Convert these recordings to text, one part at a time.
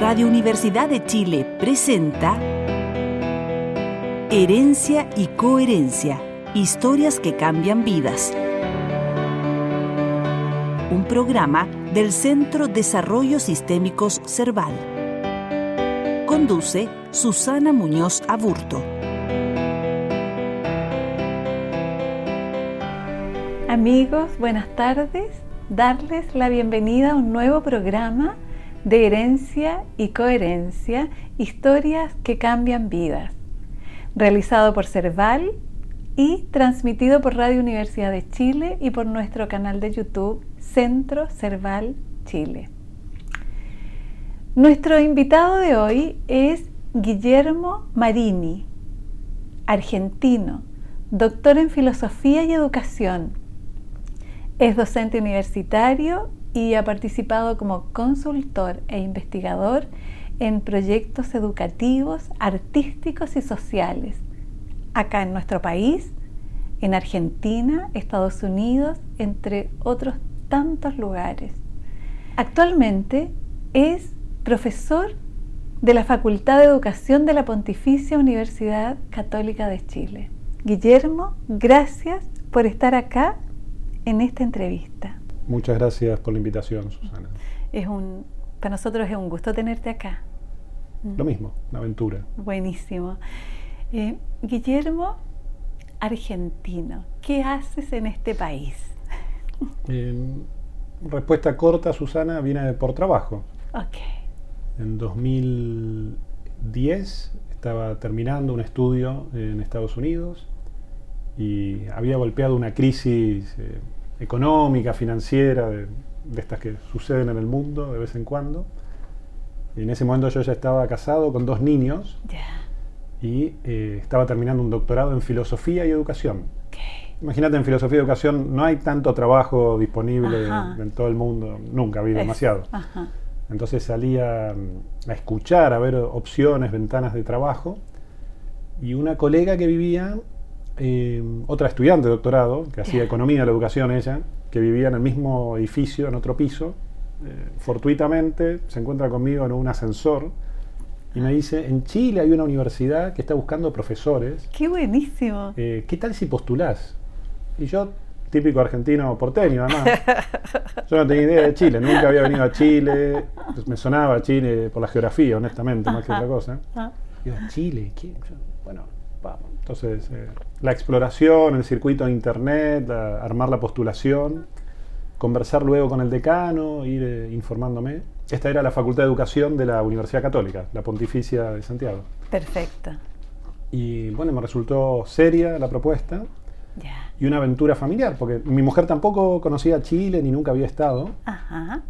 Radio Universidad de Chile presenta Herencia y Coherencia, historias que cambian vidas. Un programa del Centro Desarrollo Sistémicos Cerval. Conduce Susana Muñoz Aburto. Amigos, buenas tardes. Darles la bienvenida a un nuevo programa de herencia y coherencia, historias que cambian vidas, realizado por Cerval y transmitido por Radio Universidad de Chile y por nuestro canal de YouTube Centro Cerval Chile. Nuestro invitado de hoy es Guillermo Marini, argentino, doctor en filosofía y educación. Es docente universitario y ha participado como consultor e investigador en proyectos educativos, artísticos y sociales, acá en nuestro país, en Argentina, Estados Unidos, entre otros tantos lugares. Actualmente es profesor de la Facultad de Educación de la Pontificia Universidad Católica de Chile. Guillermo, gracias por estar acá en esta entrevista. Muchas gracias por la invitación, Susana. Es un, para nosotros es un gusto tenerte acá. Lo mismo, una aventura. Buenísimo. Eh, Guillermo, argentino, ¿qué haces en este país? respuesta corta, Susana, viene por trabajo. Ok. En 2010 estaba terminando un estudio en Estados Unidos y había golpeado una crisis eh, económica, financiera, de, estas que suceden en el mundo de vez en cuando. Y en ese momento yo ya estaba casado con dos niños y eh, estaba terminando un doctorado en filosofía y educación. Imagínate, en filosofía y educación no hay tanto trabajo disponible en, todo el mundo, nunca ha habido demasiado. Entonces salía mm, a escuchar, a ver opciones, ventanas de trabajo. Y una colega que vivía eh, otra estudiante de doctorado, que hacía economía de la educación ella, que vivía en el mismo edificio, en otro piso, eh, fortuitamente se encuentra conmigo en un ascensor y me dice, en Chile hay una universidad que está buscando profesores. ¡Qué buenísimo! Eh, ¿Qué tal si postulás? Y yo, típico argentino porteño además, yo no tenía idea de Chile, nunca había venido a Chile, me sonaba Chile por la geografía, honestamente, más que otra cosa. Ah. Digo, Chile, ¿qué? Bueno, vamos. Entonces, eh, la exploración, el circuito de internet, armar la postulación, conversar luego con el decano, ir eh, informándome. Esta era la Facultad de Educación de la Universidad Católica, la Pontificia de Santiago. Perfecto. Y bueno, me resultó seria la propuesta y una aventura familiar, porque mi mujer tampoco conocía Chile ni nunca había estado. Ajá.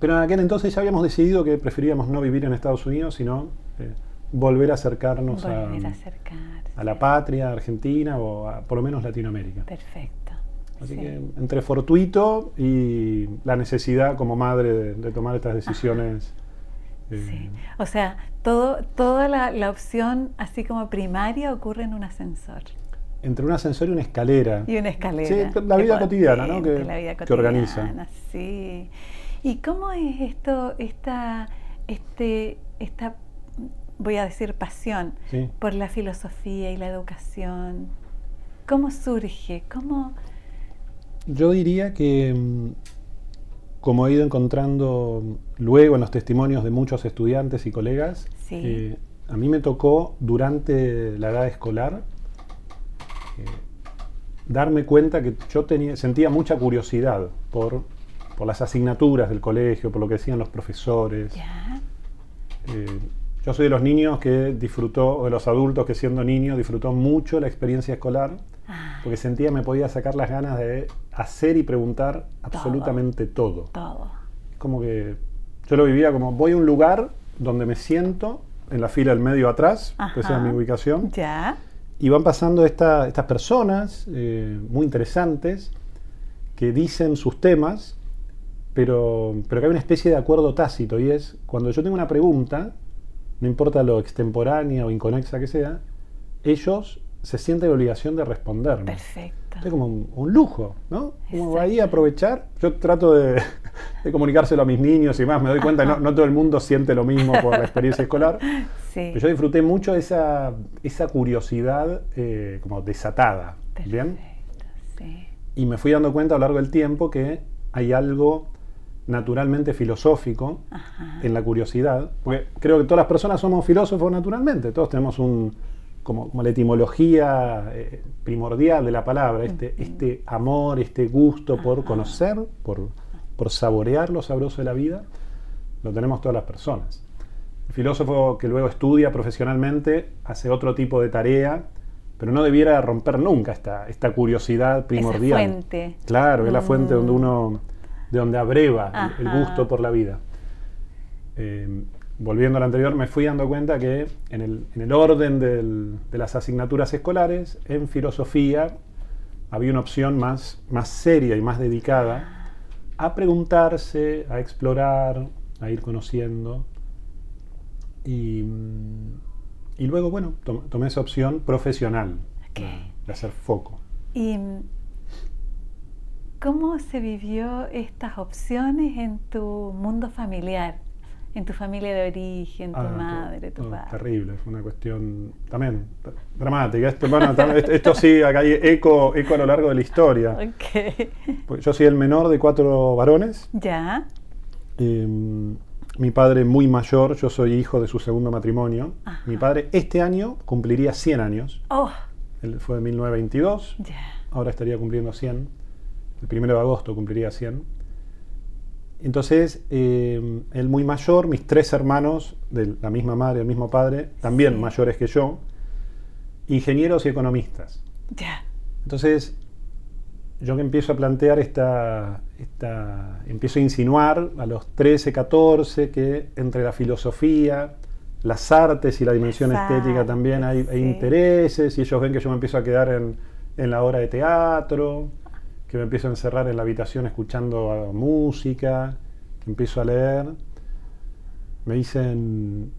Pero en aquel entonces ya habíamos decidido que preferíamos no vivir en Estados Unidos, sino eh, volver a acercarnos a, a, la patria argentina o a, por lo menos Latinoamérica. Perfecto. Así que entre fortuito y la necesidad como madre de, tomar estas decisiones. Eh, sí. O sea, todo, toda la, opción así como primaria ocurre en un ascensor. Entre un ascensor y una escalera. Y una escalera. Sí, la vida cotidiana, ¿no? Que, la vida cotidiana, que organiza. Sí. ¿Y cómo es esto, esta, este, esta voy a decir pasión, por la filosofía y la educación? ¿Cómo surge? ¿Cómo...? Yo diría que, mm, como he ido encontrando luego en los testimonios de muchos estudiantes y colegas, eh, a mí me tocó durante la edad escolar eh, darme cuenta que yo tenía, sentía mucha curiosidad por, las asignaturas del colegio, por lo que decían los profesores. Eh, yo soy de los niños que disfrutó, o de los adultos que siendo niño disfrutó mucho la experiencia escolar, ah. porque sentía me podía sacar las ganas de hacer y preguntar absolutamente todo. Todo. Como que yo lo vivía como voy a un lugar donde me siento en la fila del medio atrás, que esa es mi ubicación. Ya. Y van pasando estas personas eh, muy interesantes que dicen sus temas, pero, pero que hay una especie de acuerdo tácito y es cuando yo tengo una pregunta, no importa lo extemporánea o inconexa que sea, ellos se sienten la obligación de responderme. Perfecto. Es como un, un lujo, ¿no? Como ahí aprovechar. Yo trato de, de, comunicárselo a mis niños y más. Me doy cuenta que no, no, todo el mundo siente lo mismo por la experiencia escolar. Sí. Pero yo disfruté mucho esa, esa curiosidad eh, como desatada. Perfecto, ¿Bien? Sí. Y me fui dando cuenta a lo largo del tiempo que hay algo naturalmente filosófico Ajá. en la curiosidad, porque creo que todas las personas somos filósofos naturalmente, todos tenemos un, como, como la etimología eh, primordial de la palabra, este, este amor, este gusto por Ajá. conocer, por, por saborear lo sabroso de la vida, lo tenemos todas las personas. El filósofo que luego estudia profesionalmente hace otro tipo de tarea, pero no debiera romper nunca esta, esta curiosidad primordial. Esa fuente. Claro, es la fuente donde Mm. uno, de donde abreva el- gusto por la vida. Eh, volviendo al anterior, me fui dando cuenta que en el, en el orden del- de las asignaturas escolares, en filosofía, había una opción más, más seria y más dedicada a preguntarse, a explorar, a ir conociendo. Y, y luego, bueno, tom- tomé esa opción profesional, de, hacer foco. ¿Y cómo se vivió estas opciones en tu mundo familiar? En tu familia de origen, tu Ah, madre, tu no, padre. Terrible, fue una cuestión también dramática. Esto, bueno, sí, acá hay eco, eco a lo largo de la historia. Ok. Pues yo soy el menor de cuatro varones. Ya. Eh, mi padre muy mayor, yo soy hijo de su segundo matrimonio. Ajá. Mi padre este año cumpliría 100 años. Oh, Él fue de 1922, ya. ahora estaría cumpliendo 100. El primero de agosto cumpliría 100. Entonces, eh, él muy mayor, mis tres hermanos de la misma madre, del mismo padre, también Sí. mayores que yo, ingenieros y economistas. Ya. Entonces, yo que empiezo a plantear esta, esta, empiezo a insinuar a los 13, 14 que entre la filosofía, las artes y la dimensión estética también hay, hay sí. intereses y ellos ven que yo me empiezo a quedar en, en la hora de teatro, que me empiezo a encerrar en la habitación escuchando música, que empiezo a leer. Me dicen,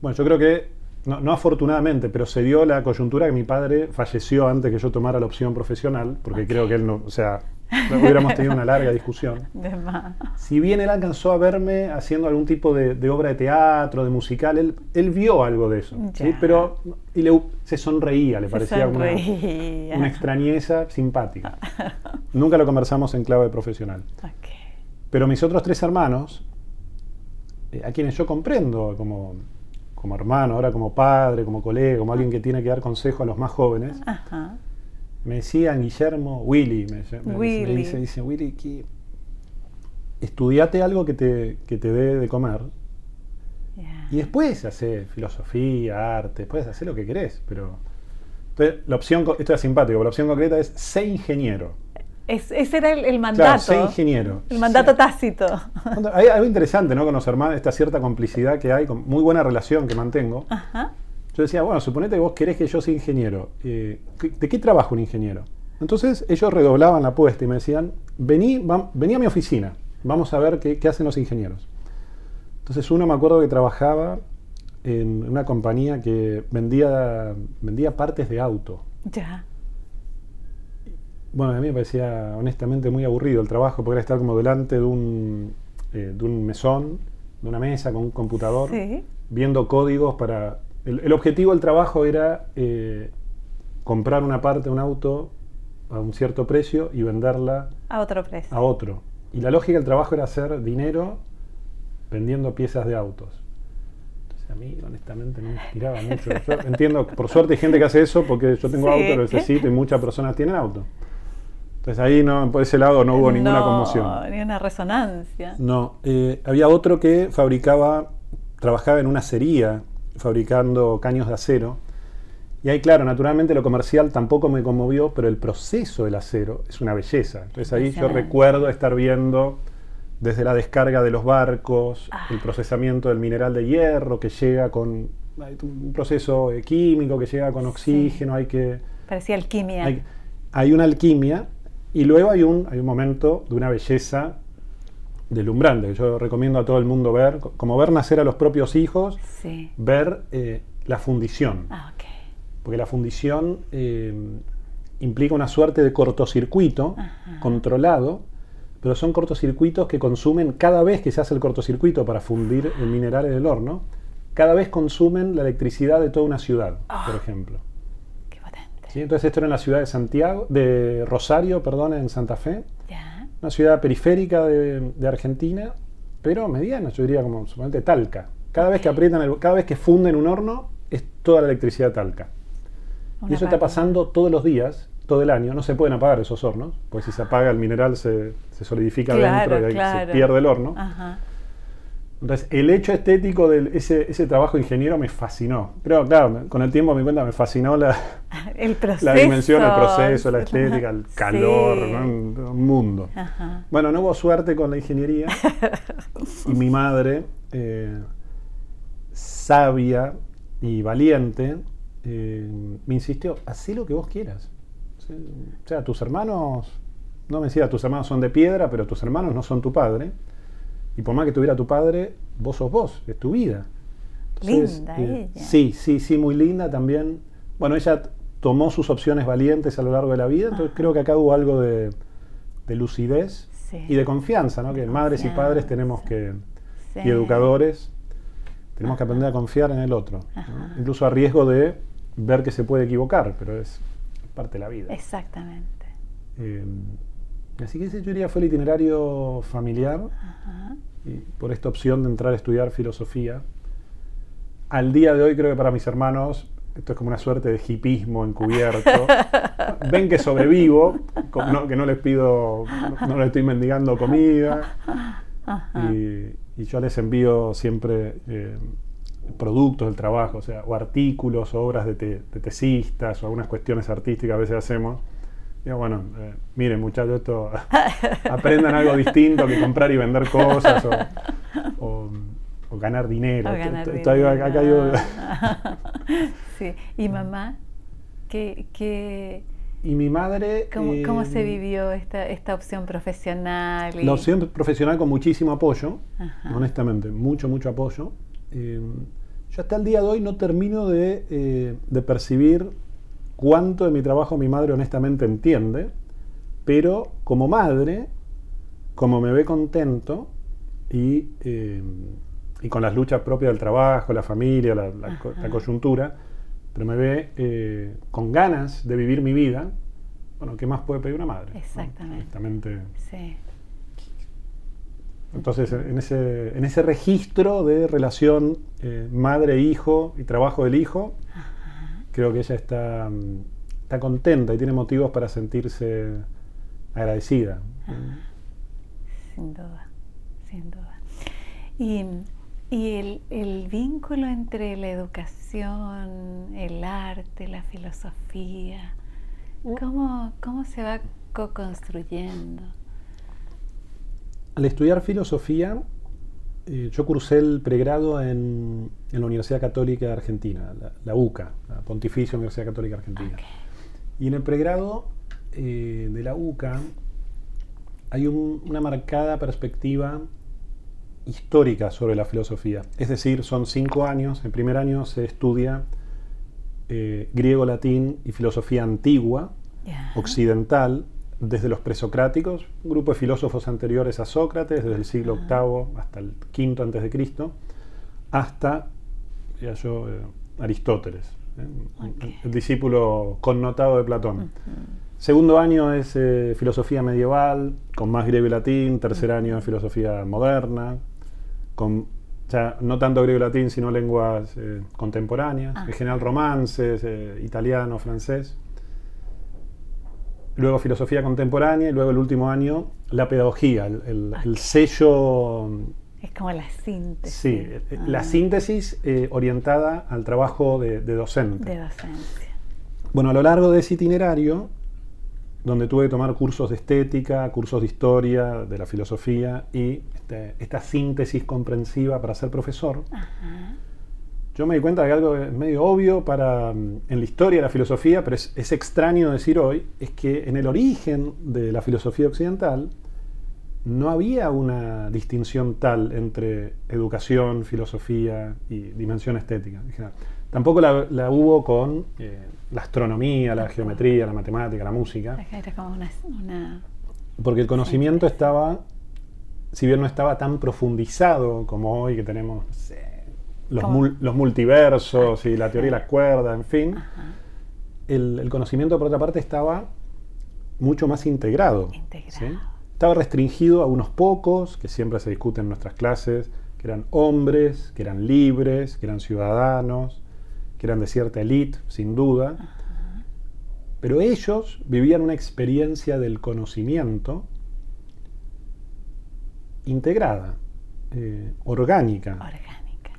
bueno, yo creo que, no, no afortunadamente, pero se dio la coyuntura que mi padre falleció antes que yo tomara la opción profesional, porque creo que él no, o sea, hubiéramos tenido una larga discusión. De más. Si bien él alcanzó a verme haciendo algún tipo de, de obra de teatro, de musical, él, él vio algo de eso, ¿sí? Pero y le, se sonreía, le parecía una, sonreía. una extrañeza simpática. Nunca lo conversamos en clave profesional. Ok. Pero mis otros tres hermanos, eh, a quienes yo comprendo como, como hermano, ahora como padre, como colega, como alguien que tiene que dar consejo a los más jóvenes, Ajá. Me decían Guillermo, Willy, me, me- me Willy. dice, dice, Willy, que estudiate algo que te, que te dé de comer Ya. y después hace filosofía, arte, después hace lo que querés, pero... Entonces, la opción, esto es simpático, pero la opción concreta es sé ingeniero. Es- ese era el, el Claro, mandato. sé ingeniero. El mandato Sí. tácito. Hay algo interesante, ¿no? Con los hermanos, esta cierta complicidad que hay, con muy buena relación que mantengo. Ajá. Yo decía, bueno, suponete que vos querés que yo sea ingeniero. eh, ¿qué- ¿De qué trabaja un ingeniero? Entonces ellos redoblaban la apuesta y me decían, vení, vam- vení a mi oficina, vamos a ver qué, qué hacen los ingenieros. Entonces uno me acuerdo que trabajaba en una compañía que vendía, vendía partes de auto. Ya. Bueno, a mí me parecía honestamente muy aburrido el trabajo, porque era estar como delante de un, eh, de un mesón, de una mesa con un computador, Sí. viendo códigos para... El, el objetivo del trabajo era eh, comprar una parte de un auto a un cierto precio y venderla A otro precio. a otro. Y la lógica del trabajo era hacer dinero vendiendo piezas de autos. Entonces a mí honestamente no me inspiraba mucho. Yo entiendo, por suerte hay gente que hace eso porque yo tengo Sí. auto, lo necesito y muchas personas tienen auto. Entonces ahí no, por ese lado no hubo ninguna No, conmoción. Ni una resonancia. No, eh, había otro que fabricaba, trabajaba en una acería fabricando caños de acero. Y ahí, claro, naturalmente lo comercial tampoco me conmovió, pero el proceso del acero es una belleza. Entonces ahí yo recuerdo estar viendo desde la descarga de los barcos, Ah. el procesamiento del mineral de hierro que llega con un proceso eh, químico que llega con oxígeno, hay que Parecía alquimia. hay, hay una alquimia y luego hay un, hay un momento de una belleza deslumbrante que yo recomiendo a todo el mundo ver, co- como ver nacer a los propios hijos, Sí. ver eh, la fundición. Ah, ok. Porque la fundición, eh, implica una suerte de cortocircuito Ajá. controlado, pero son cortocircuitos que consumen cada vez que se hace el cortocircuito para fundir el mineral en el horno, cada vez consumen la electricidad de toda una ciudad, por ejemplo. Qué potente. ¿Sí? Entonces esto era en la ciudad de Santiago, de Rosario, perdón, en Santa Fe. Una ciudad periférica de, de Argentina, pero mediana, yo diría como suponete Talca. Cada vez que aprietan, el- cada vez que funden un horno, es toda la electricidad Talca. Una Y eso está pasando todos los días, todo el año. No se pueden apagar esos hornos, porque si se apaga el mineral se, se solidifica Claro, dentro y ahí claro. se pierde el horno. Ajá. Entonces, el hecho estético de ese, ese trabajo ingeniero me fascinó. Pero claro, con el tiempo me cuenta, me fascinó la, El proceso. la dimensión, el proceso, la estética, el Sí. calor, ¿no? un, un mundo. Ajá. Bueno, no hubo suerte con la ingeniería. y mi madre, eh, sabia y valiente, eh, me insistió, haz lo que vos quieras. Sí, O sea, tus hermanos, no me decía, tus hermanos son de piedra, pero tus hermanos no son tu padre. Y por más que tuviera tu padre, vos sos vos, es tu vida. Linda ella. Sí, sí, sí, muy linda también. Bueno, ella tomó sus opciones valientes a lo largo de la vida, entonces creo que acá hubo algo de, de lucidez Sí. y de confianza, ¿no? Que madres y padres tenemos que, Sí. y educadores, tenemos que aprender a confiar en el otro, incluso a riesgo de ver que se puede equivocar, pero es parte de la vida. Exactamente. Eh, así que ese yo diría fue el itinerario familiar Ajá. y por esta opción de entrar a estudiar filosofía. Al día de hoy creo que para mis hermanos esto es como una suerte de hipismo encubierto. Ven que sobrevivo, no- que no les pido, no, no les estoy mendigando comida. Y yo les envío siempre eh, productos del trabajo, o sea, o artículos, o obras de, te- de tesistas, o algunas cuestiones artísticas a veces hacemos. Digo, bueno, eh, miren muchachos, esto aprendan algo distinto que comprar y vender cosas o, o- o ganar dinero. O ganar acá sí. ¿Y mamá? ¿Qué, qué, y mi madre... cómo, cómo se vivió esta, esta opción profesional? y- La opción profesional con muchísimo apoyo, Ajá. honestamente, mucho, mucho apoyo. Eh, yo hasta el día de hoy no termino de, eh, de percibir cuánto de mi trabajo mi madre honestamente entiende, pero como madre, como me ve contento y, eh, y con las luchas propias del trabajo, la familia, la, coyuntura, pero me ve eh, con ganas de vivir mi vida, bueno, ¿qué más puede pedir una madre? Exactamente. Sí. entonces, en ese, en ese registro de relación eh, madre-hijo y trabajo del hijo, creo que ella está, mm, está contenta y tiene motivos para sentirse agradecida. Sin duda, sin duda. Y, y el, el vínculo entre la educación, el arte, la filosofía, ¿cómo, cómo se va co-construyendo? Al estudiar filosofía, eh, yo cursé el pregrado en, en la Universidad Católica de Argentina, la, la UCA, la Pontificia Universidad Católica Argentina. Y en el pregrado eh, de la UCA hay un- una marcada perspectiva histórica sobre la filosofía. Es decir, son cinco años. El primer año se estudia eh, griego, latín y filosofía antigua, occidental, desde los presocráticos, un grupo de filósofos anteriores a Sócrates, desde el siglo VIII hasta el V antes de Cristo, hasta diría yo, eh, Aristóteles, ¿eh? El discípulo connotado de Platón. Segundo año es eh, filosofía medieval, con más griego y latín. Tercer año es filosofía moderna, con ya no tanto griego y latín, sino lenguas eh, contemporáneas, Ah. en general romances, eh, italiano, francés. Luego filosofía contemporánea y luego el último año la pedagogía, el, el- el Ok. sello Es como la síntesis. Sí, eh, la Ah, síntesis eh, orientada al trabajo de, de docente. De docencia. Bueno, a lo largo de ese itinerario, donde tuve que tomar cursos de estética, cursos de historia, de la filosofía y este, esta síntesis comprensiva para ser profesor, Ajá. Yo me di cuenta de que algo es medio obvio para, mm, en la historia de la filosofía, pero es, es extraño decir hoy, es que en el origen de la filosofía occidental no había una distinción tal entre educación, filosofía y dimensión estética. en general. Tampoco la, la hubo con eh, la astronomía, la geometría, la matemática, la música. Era como una, una- Porque el conocimiento estaba, si bien no estaba tan profundizado como hoy que tenemos no sé, los, mul- los multiversos y la teoría de las cuerdas, en fin, el, el conocimiento por otra parte estaba mucho más integrado. integrado. ¿sí? Estaba restringido a unos pocos, que siempre se discuten en nuestras clases, que eran hombres, que eran libres, que eran ciudadanos, que eran de cierta élite, sin duda. Pero ellos vivían una experiencia del conocimiento integrada, eh, orgánica, Orgánica.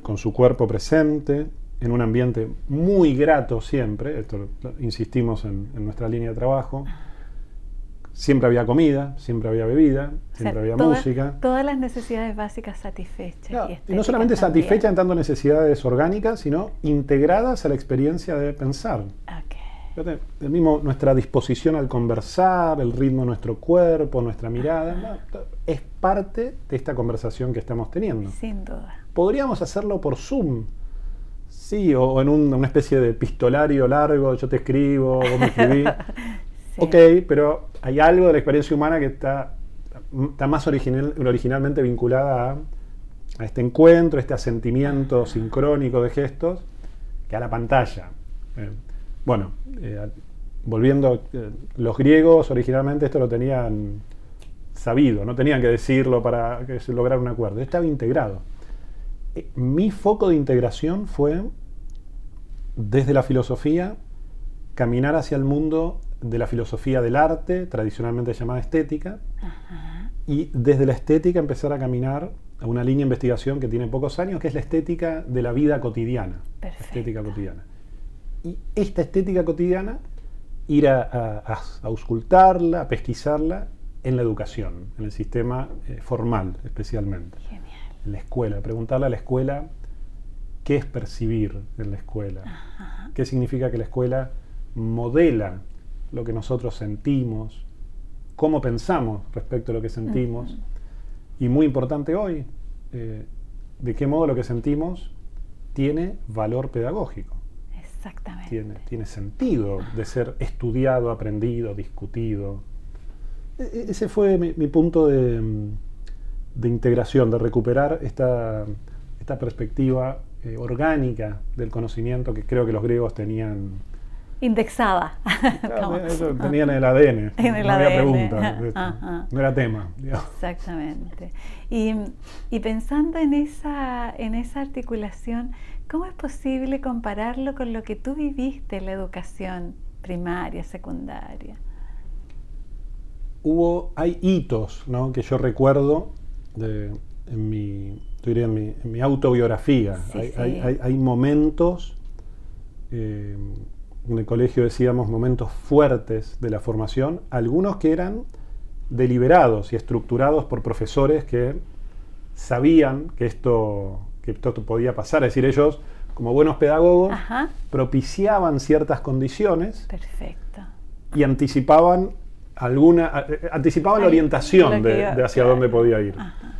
Con su cuerpo presente, en un ambiente muy grato siempre, esto insistimos en, en nuestra línea de trabajo. Siempre había comida, siempre había bebida, O sea, siempre había toda- música. Todas las necesidades básicas satisfechas. Claro, y y no solamente satisfechas en tanto necesidades orgánicas, sino integradas a la experiencia de pensar. Ok. Fíjate, el mismo, nuestra disposición al conversar, el ritmo de nuestro cuerpo, nuestra mirada, ¿no? es parte de esta conversación que estamos teniendo. Sin duda. Podríamos hacerlo por Zoom, sí, o, o en un- una especie de epistolario largo, yo te escribo, vos me escribís. Sí. Ok, pero hay algo de la experiencia humana que está, está más original, originalmente vinculada a, a este encuentro, este asentimiento sincrónico de gestos, que a la pantalla. Eh, bueno, eh, volviendo, eh, los griegos originalmente esto lo tenían sabido, no tenían que decirlo para que se lograra un acuerdo, estaba integrado. Eh, mi foco de integración fue, desde la filosofía, caminar hacia el mundo de la filosofía del arte, tradicionalmente llamada estética, Ajá. y desde la estética empezar a caminar a una línea de investigación que tiene pocos años, que es la estética de la vida cotidiana. Perfecto. estética cotidiana. Y esta estética cotidiana, ir a, a- a auscultarla, a pesquisarla en la educación, en el sistema eh, formal especialmente, Genial. en la escuela, preguntarle a la escuela qué es percibir en la escuela, Ajá. qué significa que la escuela modela lo que nosotros sentimos, cómo pensamos respecto a lo que sentimos, y muy importante hoy, eh, de qué modo lo que sentimos tiene valor pedagógico, Exactamente. tiene, tiene sentido de ser estudiado, aprendido, discutido. E- e- ese fue mi, mi punto de, de integración, de recuperar esta, esta perspectiva eh, orgánica del conocimiento que creo que los griegos tenían Indexada. Claro, eso tenían en el ADN. En el no había ADN. pregunta. esto, Ajá. No era tema. digamos. Exactamente. Y, y pensando en esa, en esa articulación, ¿cómo es posible compararlo con lo que tú viviste en la educación primaria, secundaria? Hubo, hay hitos ¿no? que yo recuerdo de- en, mi, diría en, mi, en mi autobiografía. Sí, hay, sí. hay- hay- hay momentos, eh, en el colegio decíamos momentos fuertes de la formación, algunos que eran deliberados y estructurados por profesores que sabían que esto, que esto podía pasar. Es decir, ellos, como buenos pedagogos, Ajá, propiciaban ciertas condiciones perfecto. y anticipaban alguna eh, anticipaban la orientación de, iba- de hacia claro. dónde podía ir. Ajá.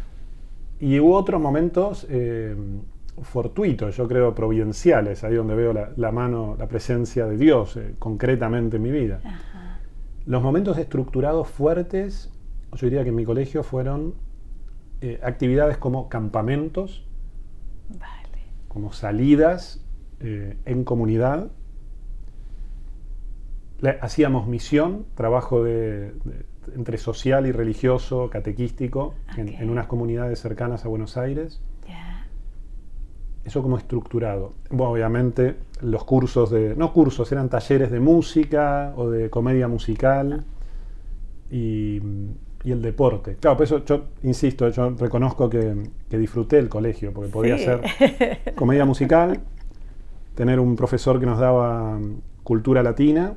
Y hubo otros momentos eh, fortuitos, yo creo providenciales, ahí donde veo la, la mano, la presencia de Dios eh, concretamente en mi vida. Ajá. Los momentos estructurados fuertes, yo diría que en mi colegio fueron eh, actividades como campamentos, Vale. como salidas eh, en comunidad. Le- hacíamos misión, trabajo de, de- entre social y religioso, catequístico, en, unas comunidades cercanas a Buenos Aires. Eso como estructurado. Bueno, obviamente los cursos de... No cursos, eran talleres de música o de comedia musical y, y el deporte. Claro, por eso yo insisto, yo reconozco que, que disfruté el colegio, porque podía Sí. ser comedia musical, tener un profesor que nos daba mm, cultura latina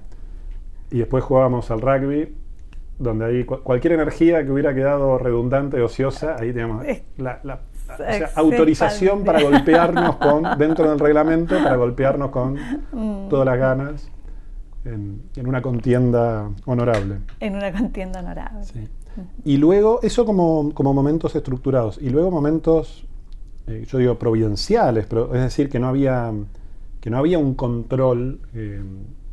y después jugábamos al rugby, donde ahí cu- cualquier energía que hubiera quedado redundante, ociosa, ahí teníamos la, la- o sea, Exactamente. autorización para golpearnos con, dentro del reglamento, para golpearnos con Mm. todas las ganas en, en una contienda honorable. En una contienda honorable. Sí. Y luego, eso como, como momentos estructurados. Y luego momentos, eh, yo digo, providenciales, pero es decir, que no había que no había un control eh,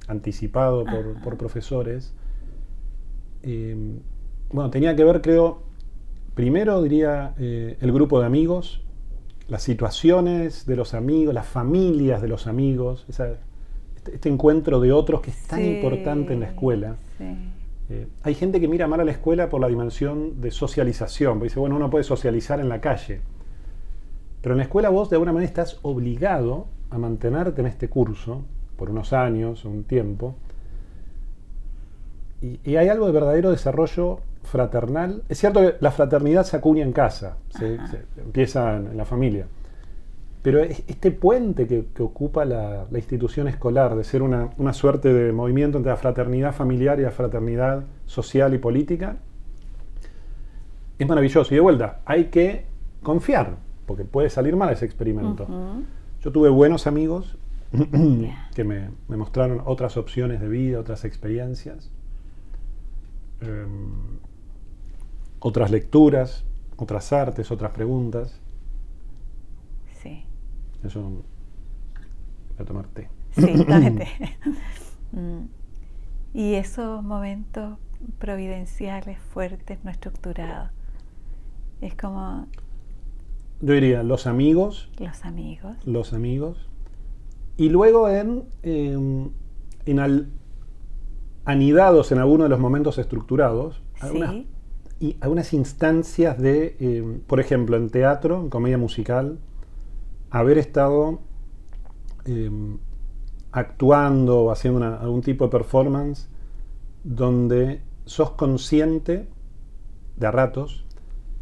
anticipado por, profesores. Eh, bueno, tenía que ver, creo, primero diría el grupo de amigos, las situaciones de los amigos, las familias de los amigos, este, este, encuentro de otros que es tan importante en la escuela. Hay gente que mira mal a la escuela por la dimensión de socialización, porque dice, bueno, uno puede socializar en la calle. Pero en la escuela vos de alguna manera estás obligado a mantenerte en este curso por unos años, un tiempo, y, hay algo de verdadero desarrollo fraternal. Es cierto que la fraternidad se acuña en casa, se, empieza en, la familia, pero este puente que, ocupa la, institución escolar, de ser una, una, suerte de movimiento entre la fraternidad familiar y la fraternidad social y política, es maravilloso. Y de vuelta, hay que confiar, porque puede salir mal ese experimento. Yo tuve buenos amigos que me, mostraron otras opciones de vida, otras experiencias, em, otras lecturas, otras artes, otras preguntas. Sí. Eso voy a tomar té. Sí, tómate. Mm. y esos momentos providenciales, fuertes, no estructurados. Es como yo diría los amigos. Los amigos. Los amigos. Y luego en, em, en anidados en alguno de los momentos estructurados, algunas, y algunas instancias de, em, por ejemplo, en teatro, en comedia musical, haber estado em, actuando o haciendo algún tipo de performance donde sos consciente de a ratos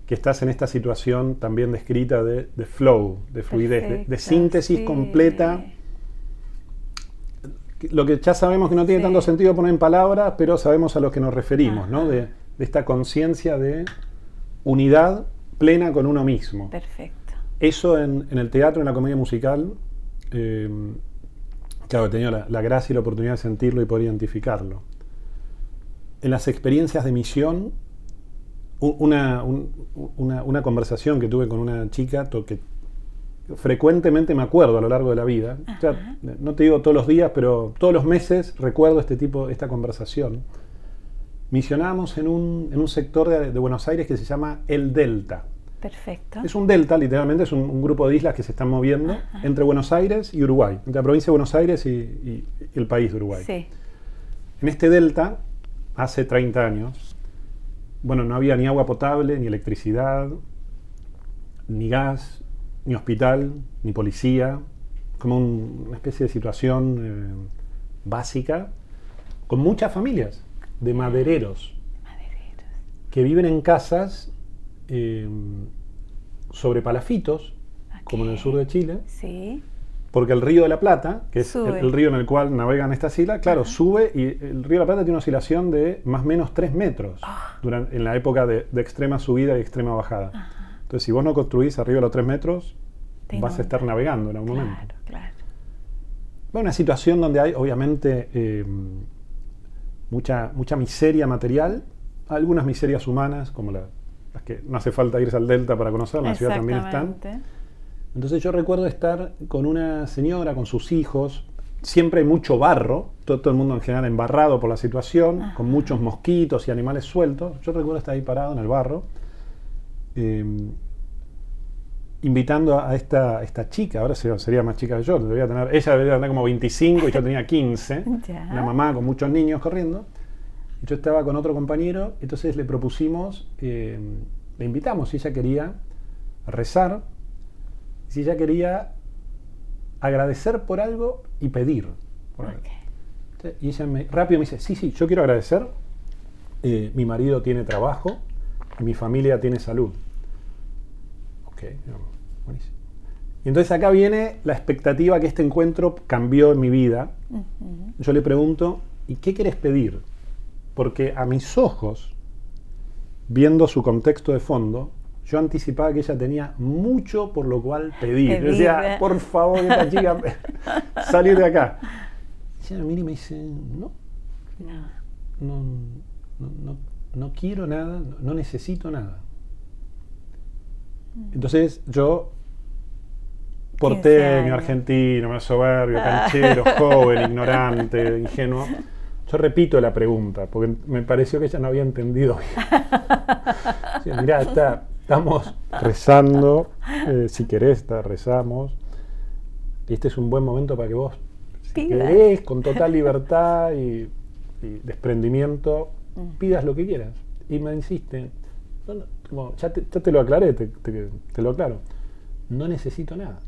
que estás en esta situación también descrita de, flow, de fluidez, de, síntesis completa. Lo que ya sabemos que no tiene tanto sentido poner en palabras, pero sabemos a lo que nos referimos, ¿no? De, esta conciencia de unidad plena con uno mismo. Perfecto. Eso en, el teatro, en la comedia musical, eh, claro, he tenido la, la gracia y la oportunidad de sentirlo y poder identificarlo. En las experiencias de misión, una, una, conversación que tuve con una chica que frecuentemente me acuerdo a lo largo de la vida. no te digo todos los días, pero todos los meses recuerdo este tipo, esta conversación. Misionamos en un, en un sector de, Buenos Aires que se llama El Delta. Perfecto. Es un delta, literalmente, es un, grupo de islas que se están moviendo entre Buenos Aires y Uruguay, entre la provincia de Buenos Aires y, y el país de Uruguay. Sí. En este delta, hace 30 años, bueno, no había ni agua potable, ni electricidad, ni gas, ni hospital, ni policía, como una especie de situación eh, básica, con muchas familias de madereros, que viven en casas eh, sobre palafitos, como en el sur de Chile, sí. Porque el río de la Plata, que es el, río en el cual navegan estas islas, claro, sube y el río de la Plata tiene una oscilación de más o menos 3 metros ah. durante, en la época de, extrema subida y extrema bajada. Entonces, si vos no construís arriba de los 3 metros, vas a estar navegando en algún claro, momento. Claro. una situación donde hay, obviamente, eh, mucha, mucha miseria material, algunas miserias humanas, como las que no hace falta irse al delta para conocer, en la ciudad también están entonces yo recuerdo estar con una señora, con sus hijos, siempre hay mucho barro, todo, el mundo en general embarrado por la situación, con muchos mosquitos y animales sueltos. Yo recuerdo estar ahí parado en el barro, em, invitando a esta, esta chica, ahora sería más chica que yo, debería tener, ella debería tener como 25 y yo tenía 15, una mamá con muchos niños corriendo. Yo estaba con otro compañero, entonces le propusimos, em, le invitamos, si ella quería rezar si ella quería agradecer por algo y pedir Y ella me, rápido me dice, sí, sí, yo quiero agradecer, eh, mi marido tiene trabajo y mi familia tiene salud. Ok, buenísimo. Y entonces acá viene la expectativa que este encuentro cambió en mi vida. Yo le pregunto, ¿y qué quieres pedir? Porque a mis ojos, viendo su contexto de fondo, yo anticipaba que ella tenía mucho por lo cual pedir. Yo decía, por favor, esta chica, salir de acá. Y ella me mira y me dice, no, no, no, no quiero nada, no necesito nada. Mm. Entonces yo porteño, argentino, más soberbio, canchero, joven, ignorante, ingenuo. Yo repito la pregunta, porque me pareció que ella no había entendido bien. mirá, estamos rezando, eh, si querés, rezamos. Y este es un buen momento para que vos, si querés, con total libertad y, desprendimiento, mm. pidas lo que quieras. Y me insiste, ya, te, lo aclaré, te, te, lo aclaro, no necesito nada,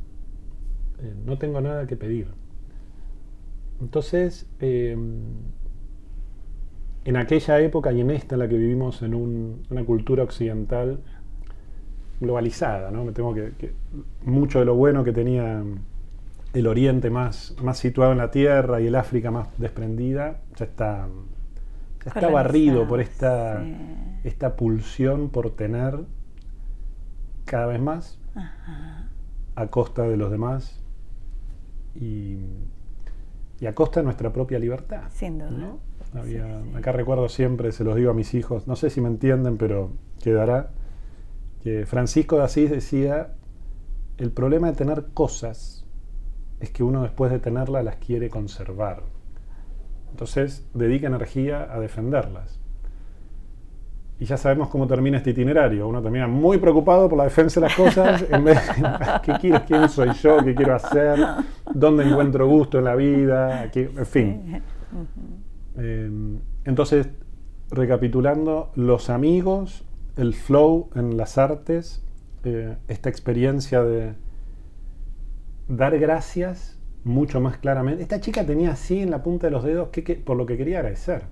eh, no tengo nada que pedir. Entonces, eh, en aquella época y en esta en la que vivimos en una cultura occidental globalizada, ¿no? Me temo que, mucho de lo bueno que tenía el Oriente más, más situado en la tierra y el África más desprendida, ya está, ya está barrido por esta, esta pulsión por tener cada vez más a costa de los demás y, a costa de nuestra propia libertad. Sin duda. Acá recuerdo siempre, se los digo a mis hijos, no sé si me entienden, pero quedará, que Francisco de Asís decía, el problema de tener cosas es que uno después de tenerlas las quiere conservar. Entonces dedica energía a defenderlas. Y ya sabemos cómo termina este itinerario. Uno termina muy preocupado por la defensa de las cosas, en vez de ¿qué quiero, quién soy yo, qué quiero hacer, dónde encuentro gusto en la vida, en fin. Em, entonces, recapitulando, los amigos, el flow en las artes, eh, esta experiencia de dar gracias mucho más claramente. Esta chica tenía así en la punta de los dedos que, por lo que quería agradecer.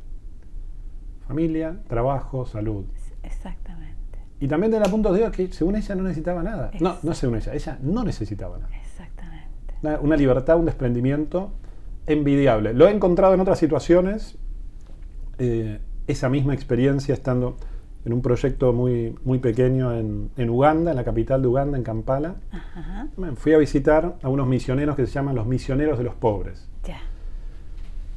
Familia, trabajo, salud. Exactamente. Y también de la punta de los dedos que según ella no necesitaba nada. No, no según ella, ella no necesitaba nada. Exactamente. una libertad, un desprendimiento envidiable. Lo he encontrado en otras situaciones, eh, esa misma experiencia estando en un proyecto muy, muy pequeño en, Uganda, en la capital de Uganda, en Kampala. Fui a visitar a unos misioneros que se llaman los misioneros de los pobres.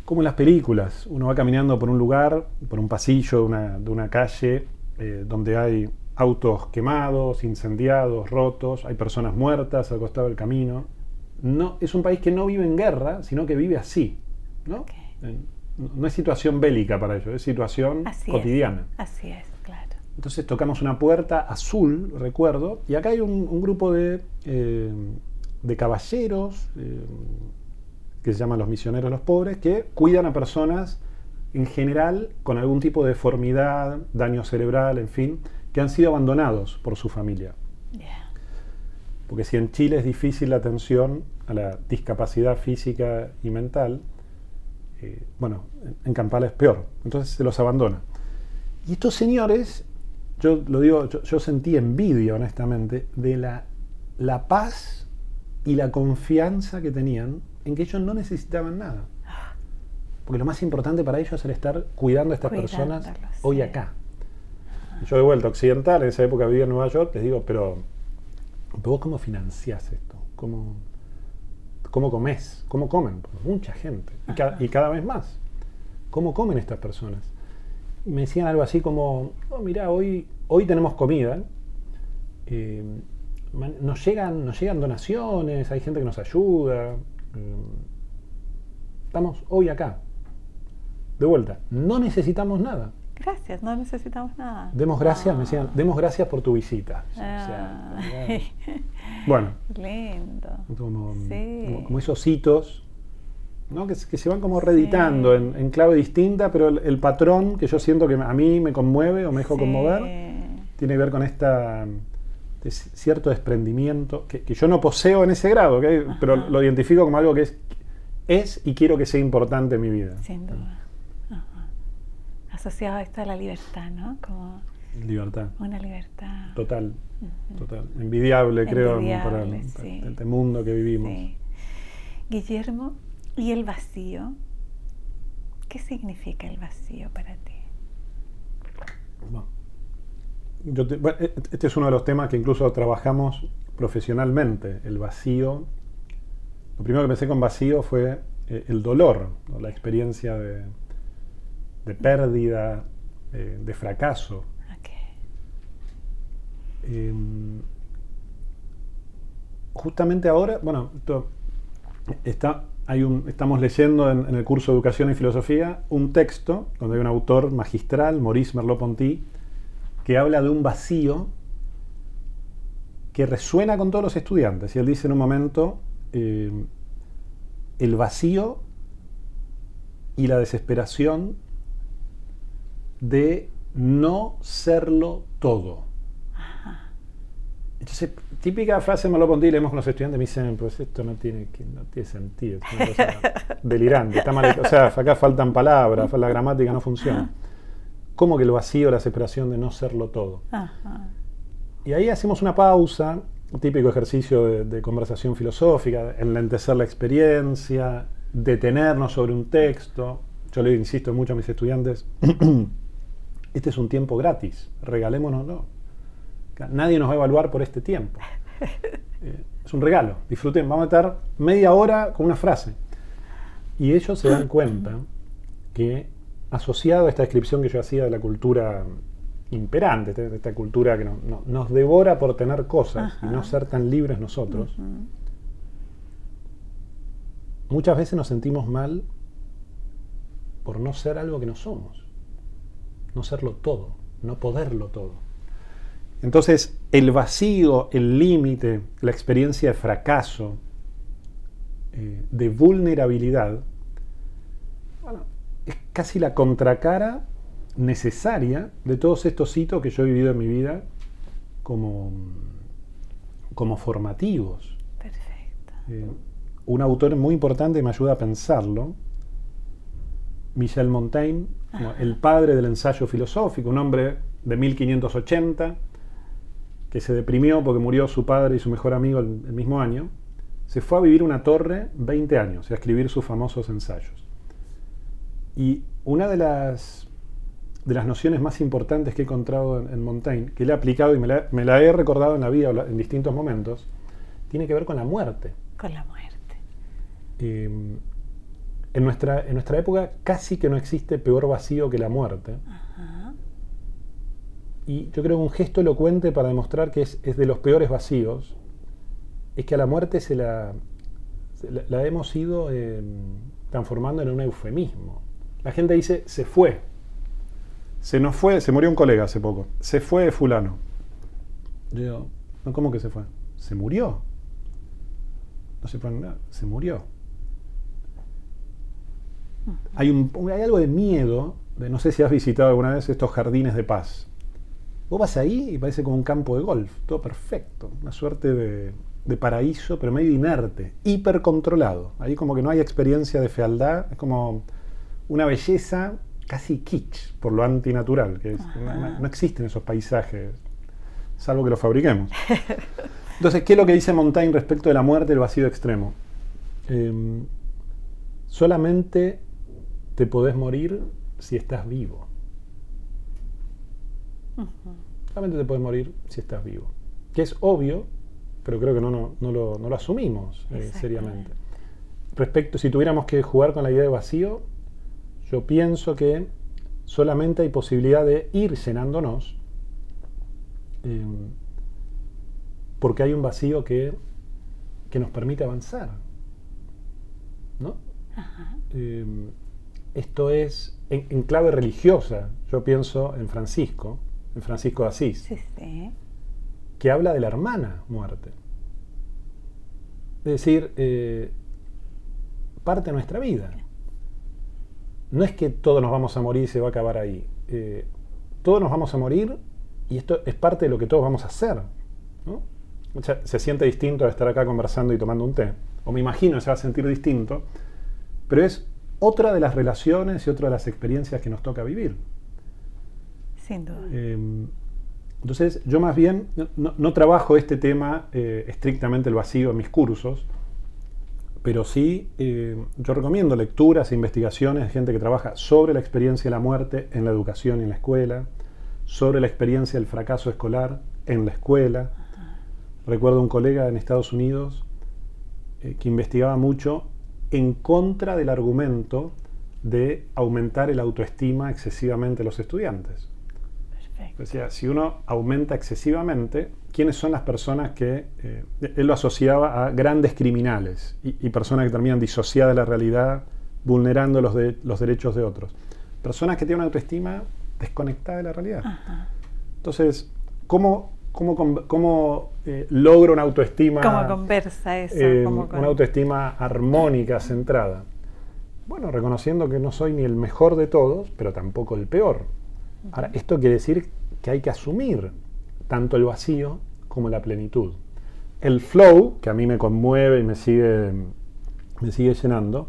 Como en las películas, uno va caminando por un lugar, por un pasillo de una, de una calle eh, donde hay autos quemados, incendiados, rotos, hay personas muertas al costado del camino no, es un país que no vive en guerra, sino que vive así. ¿no? no es situación bélica para ellos, es situación cotidiana. Así es, claro. Entonces tocamos una puerta azul, recuerdo, y acá hay un, grupo de, eh, de caballeros eh, que se llaman los misioneros los pobres, que cuidan a personas en general con algún tipo de deformidad, daño cerebral, en fin, que han sido abandonados por su familia. Porque si en Chile es difícil la atención a la discapacidad física y mental, eh, bueno, en Kampala es peor. Entonces se los abandona. Y estos señores, yo lo digo, yo, sentí envidia, honestamente, de la, la paz y la confianza que tenían en que ellos no necesitaban nada. Porque lo más importante para ellos era estar cuidando a estas personas hoy acá. Yo de vuelta occidental, en esa época vivía en Nueva York, les digo, pero ¿Vos cómo financiás esto? ¿Cómo, cómo comés? ¿Cómo comen? mucha gente. Y cada, vez más. ¿Cómo comen estas personas? me decían algo así como, oh, mira, hoy, hoy tenemos comida. Eh, nos, llegan, nos llegan donaciones, hay gente que nos ayuda. Eh, estamos hoy acá. De vuelta, no necesitamos nada. Gracias, no necesitamos nada. Demos gracias, me decían, demos gracias por tu visita. bueno. Lindo. Como, esos hitos ¿no? que, se van como reeditando en, clave distinta, pero el, patrón que yo siento que a mí me conmueve o me dejo conmover tiene que ver con esta cierto desprendimiento que, yo no poseo en ese grado, pero lo identifico como algo que es, es y quiero que sea importante en mi vida. Sin duda asociado a esto de la libertad, ¿no? Como libertad. Una libertad. Total, total. Envidiable, creo, para, el, este mundo que vivimos. Guillermo, ¿y el vacío? ¿Qué significa el vacío para ti? E, este es uno de los temas que incluso trabajamos profesionalmente, el vacío. Lo primero que pensé con vacío fue eh, el dolor, la experiencia de, de pérdida, de fracaso. Em, justamente ahora, bueno, está, hay un, estamos leyendo en, el curso de Educación y Filosofía un texto donde hay un autor magistral, Maurice Merleau-Ponty, que habla de un vacío que resuena con todos los estudiantes. Y él dice en un momento, eh, el vacío y la desesperación de no serlo todo. Entonces, típica frase me lo pondí, leemos con los estudiantes, me dicen, pues esto no tiene, no tiene sentido, es una cosa delirante, está mal, o sea, acá faltan palabras, la gramática no funciona. ¿Cómo que el vacío, la desesperación de no serlo todo? Y ahí hacemos una pausa, un típico ejercicio de, de conversación filosófica, enlentecer la experiencia, detenernos sobre un texto. Yo le insisto mucho a mis estudiantes, este es un tiempo gratis, regalémonoslo. Nadie nos va a evaluar por este tiempo. Eh, es un regalo, disfruten, vamos a estar media hora con una frase. Y ellos se dan cuenta que asociado a esta descripción que yo hacía de la cultura imperante, de esta cultura que nos devora por tener cosas y no ser tan libres nosotros, muchas veces nos sentimos mal por no ser algo que no somos, no serlo todo, no poderlo todo. Entonces, el vacío, el límite, la experiencia de fracaso, eh, de vulnerabilidad, es casi la contracara necesaria de todos estos hitos que yo he vivido en mi vida como, como formativos. Perfecto. Eh, un autor muy importante me ayuda a pensarlo, Michel Montaigne, el padre del ensayo filosófico, un hombre de 1580 que se deprimió porque murió su padre y su mejor amigo el, mismo año, se fue a vivir una torre 20 años y a escribir sus famosos ensayos. Y una de las, de las nociones más importantes que he encontrado en, Montaigne, que le he aplicado y me la, he recordado en la vida en distintos momentos, tiene que ver con la muerte. Con la muerte. Em, en, nuestra, en nuestra época casi que no existe peor vacío que la muerte. Y yo creo que un gesto elocuente para demostrar que es, de los peores vacíos es que a la muerte se la, la, hemos ido em, transformando en un eufemismo. La gente dice, se fue. Se nos fue, se murió un colega hace poco. Se fue fulano. Yo digo, ¿cómo que se fue? Se murió. No se pone nada, se murió. Hay, un, hay algo de miedo, de, no sé si has visitado alguna vez estos jardines de paz. Vos vas ahí y parece como un campo de golf, todo perfecto, una suerte de, paraíso, pero medio inerte, hipercontrolado. Ahí como que no hay experiencia de fealdad, es como una belleza casi kitsch, por lo antinatural, que no, existen esos paisajes, salvo que los fabriquemos. Entonces, ¿qué es lo que dice Montaigne respecto de la muerte y el vacío extremo? Em, solamente te podés morir si estás vivo. Solamente te puedes morir si estás vivo. Que es obvio, pero creo que no, no, lo, asumimos eh, seriamente. Respecto, si tuviéramos que jugar con la idea de vacío, yo pienso que solamente hay posibilidad de ir llenándonos, em, porque hay un vacío que, que, nos permite avanzar. ¿no? Em, esto es en, clave religiosa, yo pienso en Francisco, en Francisco de Asís, que habla de la hermana muerte. Es decir, eh, parte de nuestra vida. No es que todos nos vamos a morir y se va a acabar ahí. Eh, todos nos vamos a morir y esto es parte de lo que todos vamos a hacer. se siente distinto de estar acá conversando y tomando un té. O me imagino que se va a sentir distinto. Pero es otra de las relaciones y otra de las experiencias que nos toca vivir. Sin duda. Em, entonces, yo más bien no, trabajo este tema eh, estrictamente el vacío en mis cursos, pero sí eh, yo recomiendo lecturas e investigaciones de gente que trabaja sobre la experiencia de la muerte en la educación y en la escuela, sobre la experiencia del fracaso escolar en la escuela. Recuerdo un colega en Estados Unidos eh, que investigaba mucho en contra del argumento de aumentar el autoestima excesivamente a los estudiantes. Decía, si uno aumenta excesivamente, ¿quiénes son las personas que... Eh, él lo asociaba a grandes criminales y, personas que terminan disociadas de la realidad, vulnerando los, de, los derechos de otros. Personas que tienen una autoestima desconectada de la realidad. Entonces, ¿cómo, cómo, cómo eh, logro una autoestima... ¿Cómo conversa eso? Eh, una autoestima armónica, centrada. Bueno, reconociendo que no soy ni el mejor de todos, pero tampoco el peor. Ahora, esto quiere decir que hay que asumir tanto el vacío como la plenitud. El flow, que a mí me conmueve y me sigue, me sigue llenando,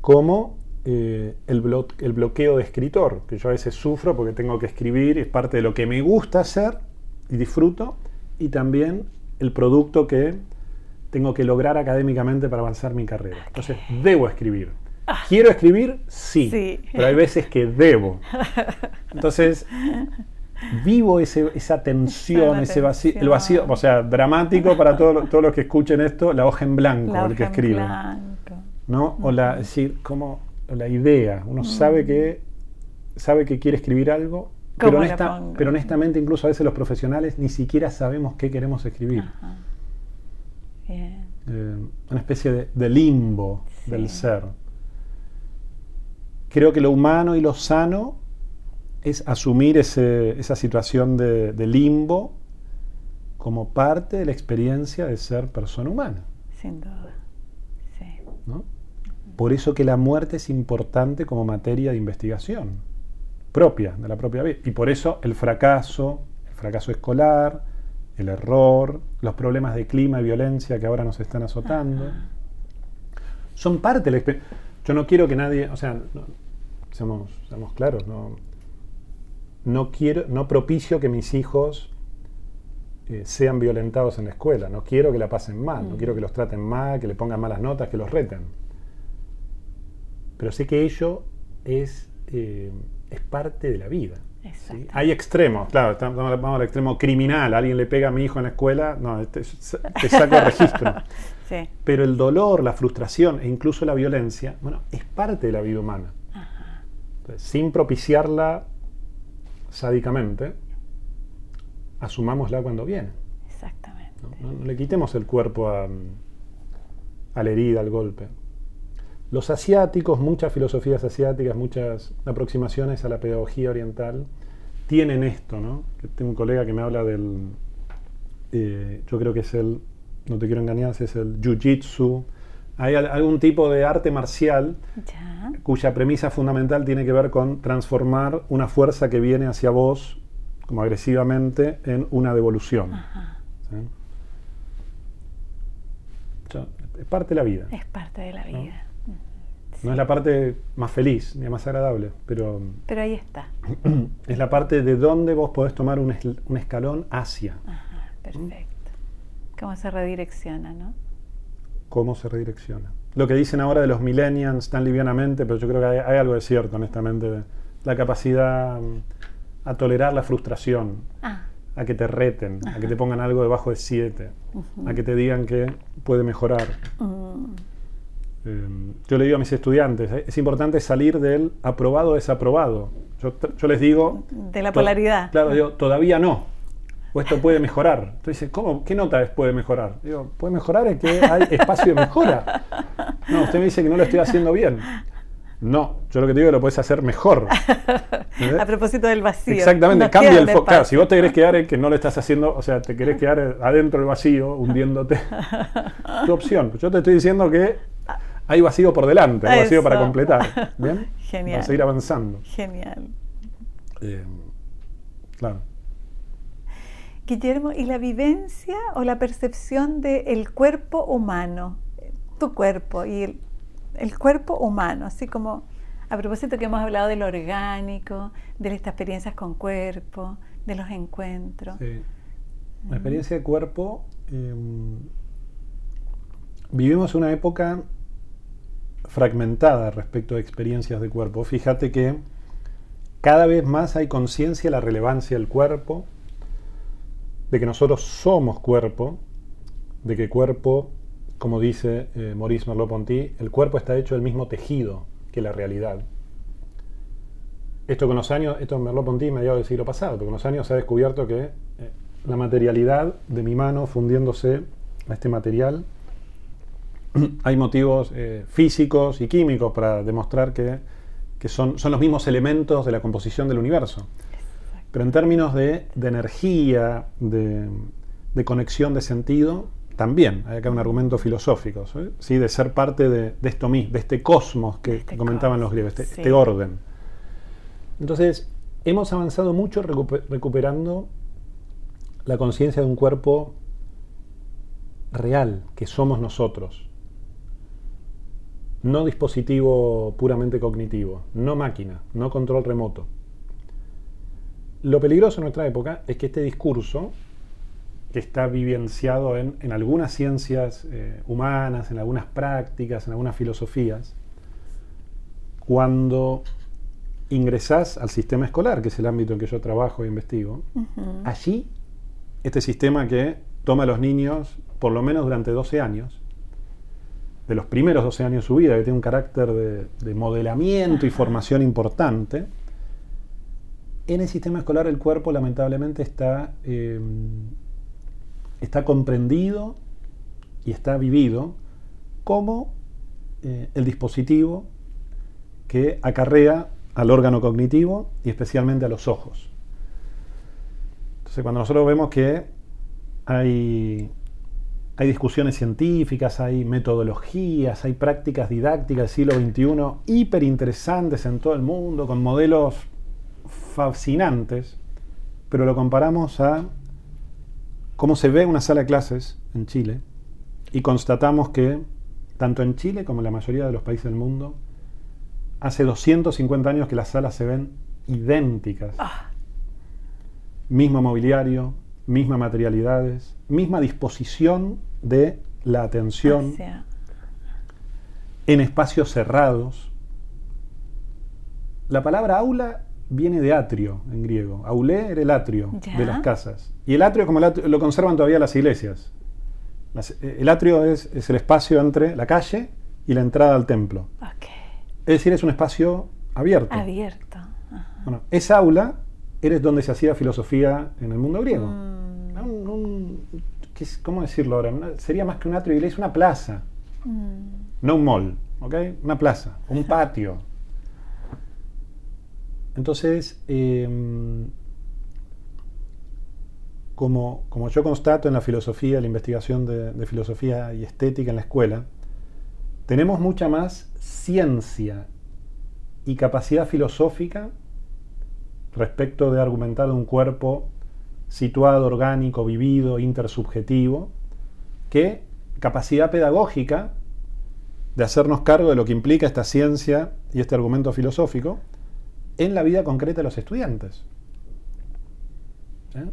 como eh, el, el, bloqueo de escritor, que yo a veces sufro porque tengo que escribir, es parte de lo que me gusta hacer y disfruto, y también el producto que tengo que lograr académicamente para avanzar mi carrera. Entonces, debo escribir. Ah. ¿Quiero escribir? Sí, Pero hay veces que debo. Entonces, vivo esa tensión, ese vacío, el vacío, o sea, dramático para todos los que escuchen esto, la hoja en blanco, el que escribe. ¿no? O la, decir, como la idea, uno sabe que sabe que quiere escribir algo, pero, pero, honestamente incluso a veces los profesionales ni siquiera sabemos qué queremos escribir. Eh, una especie de, limbo del ser. Creo que lo humano y lo sano es asumir esa situación de, limbo como parte de la experiencia de ser persona humana. Sin duda. Sí. Por eso que la muerte es importante como materia de investigación propia, de la propia vida. Y por eso el fracaso, el fracaso escolar, el error, los problemas de clima y violencia que ahora nos están azotando, son parte de la experiencia. Yo no quiero que nadie, o sea, seamos, seamos claros, no, no, quiero, no propicio que mis hijos eh, sean violentados en la escuela, no quiero que la pasen mal, no quiero que los traten mal, que le pongan malas notas, que los reten. Pero sé que ello es, eh, es parte de la vida. Hay extremos, claro, vamos al extremo criminal, alguien le pega a mi hijo en la escuela, no, te, saco registro. Pero el dolor, la frustración e incluso la violencia, bueno, es parte de la vida humana. sin propiciarla sádicamente, asumámosla cuando viene. Exactamente. No, le quitemos el cuerpo a, a, la herida, al golpe. Los asiáticos, muchas filosofías asiáticas, muchas aproximaciones a la pedagogía oriental, tienen esto, ¿no? Tengo un colega que me habla del, eh, yo creo que es el, no te quiero engañar, es el jiu-jitsu, hay algún tipo de arte marcial cuya premisa fundamental tiene que ver con transformar una fuerza que viene hacia vos como agresivamente en una devolución. es parte de la vida. Es parte de la vida. ¿no? Es la parte más feliz ni más agradable, pero... Pero ahí está. Es la parte de donde vos podés tomar un, escalón hacia. Ajá, perfecto. Cómo se redirecciona, ¿no? cómo se redirecciona. Lo que dicen ahora de los millennials tan livianamente, pero yo creo que hay, algo de cierto, honestamente, la capacidad mm, a tolerar la frustración, ah. a que te reten, a que te pongan algo debajo de siete, a que te digan que puede mejorar. Mm. Yo le digo a mis estudiantes, eh, es importante salir del aprobado desaprobado. Yo, yo les digo... De la polaridad. Claro, digo, todavía no o esto puede mejorar. Entonces, ¿cómo? ¿Qué nota es puede mejorar? Digo, puede mejorar es que hay espacio de mejora. No, usted me dice que no lo estoy haciendo bien. No, yo lo que te digo es que lo puedes hacer mejor. A propósito del vacío. Exactamente, cambia el foco. Claro, si vos te querés quedar en que no lo estás haciendo, o sea, te querés quedar adentro del vacío, hundiéndote, tu opción. Yo te estoy diciendo que hay vacío por delante, hay vacío para completar. ¿Bien? Genial. Para seguir avanzando. Genial. Eh, claro. Guillermo, ¿y la vivencia o la percepción del cuerpo humano? Tu cuerpo y el, cuerpo humano, así como a propósito que hemos hablado de lo orgánico, de estas experiencias con cuerpo, de los encuentros. Sí. La experiencia de cuerpo, em, vivimos una época fragmentada respecto a experiencias de cuerpo. Fíjate que cada vez más hay conciencia de la relevancia del cuerpo, de que nosotros somos cuerpo, de que cuerpo, como dice eh, Maurice Merleau-Ponty, el cuerpo está hecho del mismo tejido que la realidad. esto con los años, esto me lo ponti mediados del siglo pasado, pero con los años se ha descubierto que eh, la materialidad de mi mano fundiéndose a este material, hay motivos eh, físicos y químicos para demostrar que, que son, son, los mismos elementos de la composición del universo. Pero en términos de, de energía, de, de, conexión de sentido, también hay acá un argumento filosófico, ¿sí? de ser parte de, de, esto mismo, de este cosmos que, este comentaban los griegos, este, sí. este orden. Entonces, hemos avanzado mucho recuperando la conciencia de un cuerpo real, que somos nosotros. No dispositivo puramente cognitivo, no máquina, no control remoto. Lo peligroso en nuestra época es que este discurso, que está vivenciado en, en algunas ciencias eh, humanas, en algunas prácticas, en algunas filosofías, cuando ingresás al sistema escolar, que es el ámbito en que yo trabajo e investigo, uh -huh. allí, este sistema que toma a los niños por lo menos durante 12 años, de los primeros 12 años de su vida, que tiene un carácter de, de modelamiento y formación importante, en el sistema escolar el cuerpo lamentablemente está, eh, está comprendido y está vivido como eh, el dispositivo que acarrea al órgano cognitivo y especialmente a los ojos. Entonces cuando nosotros vemos que hay, hay discusiones científicas, hay metodologías, hay prácticas didácticas del siglo XXI hiper interesantes en todo el mundo, con modelos fascinantes, pero lo comparamos a cómo se ve una sala de clases en Chile y constatamos que tanto en Chile como en la mayoría de los países del mundo, hace 250 años que las salas se ven idénticas. Ah. Mismo mobiliario, mismas materialidades, misma disposición de la atención en espacios cerrados. La palabra aula viene de atrio en griego. Aulé era el atrio ¿Ya? de las casas. Y el atrio, como el atrio, lo conservan todavía las iglesias. Las, eh, el atrio es, es, el espacio entre la calle y la entrada al templo. Okay. Es decir, es un espacio abierto. Abierto. Ajá. Bueno, esa aula era donde se hacía filosofía en el mundo griego. Mm. Un, un, ¿Cómo decirlo ahora? Sería más que un atrio de iglesia, una plaza. Mm. No un mall, ¿ok? Una plaza, un patio. Entonces, eh, como, como, yo constato en la filosofía, la investigación de, de, filosofía y estética en la escuela, tenemos mucha más ciencia y capacidad filosófica respecto de argumentar un cuerpo situado, orgánico, vivido, intersubjetivo, que capacidad pedagógica de hacernos cargo de lo que implica esta ciencia y este argumento filosófico en la vida concreta de los estudiantes. ¿Eh?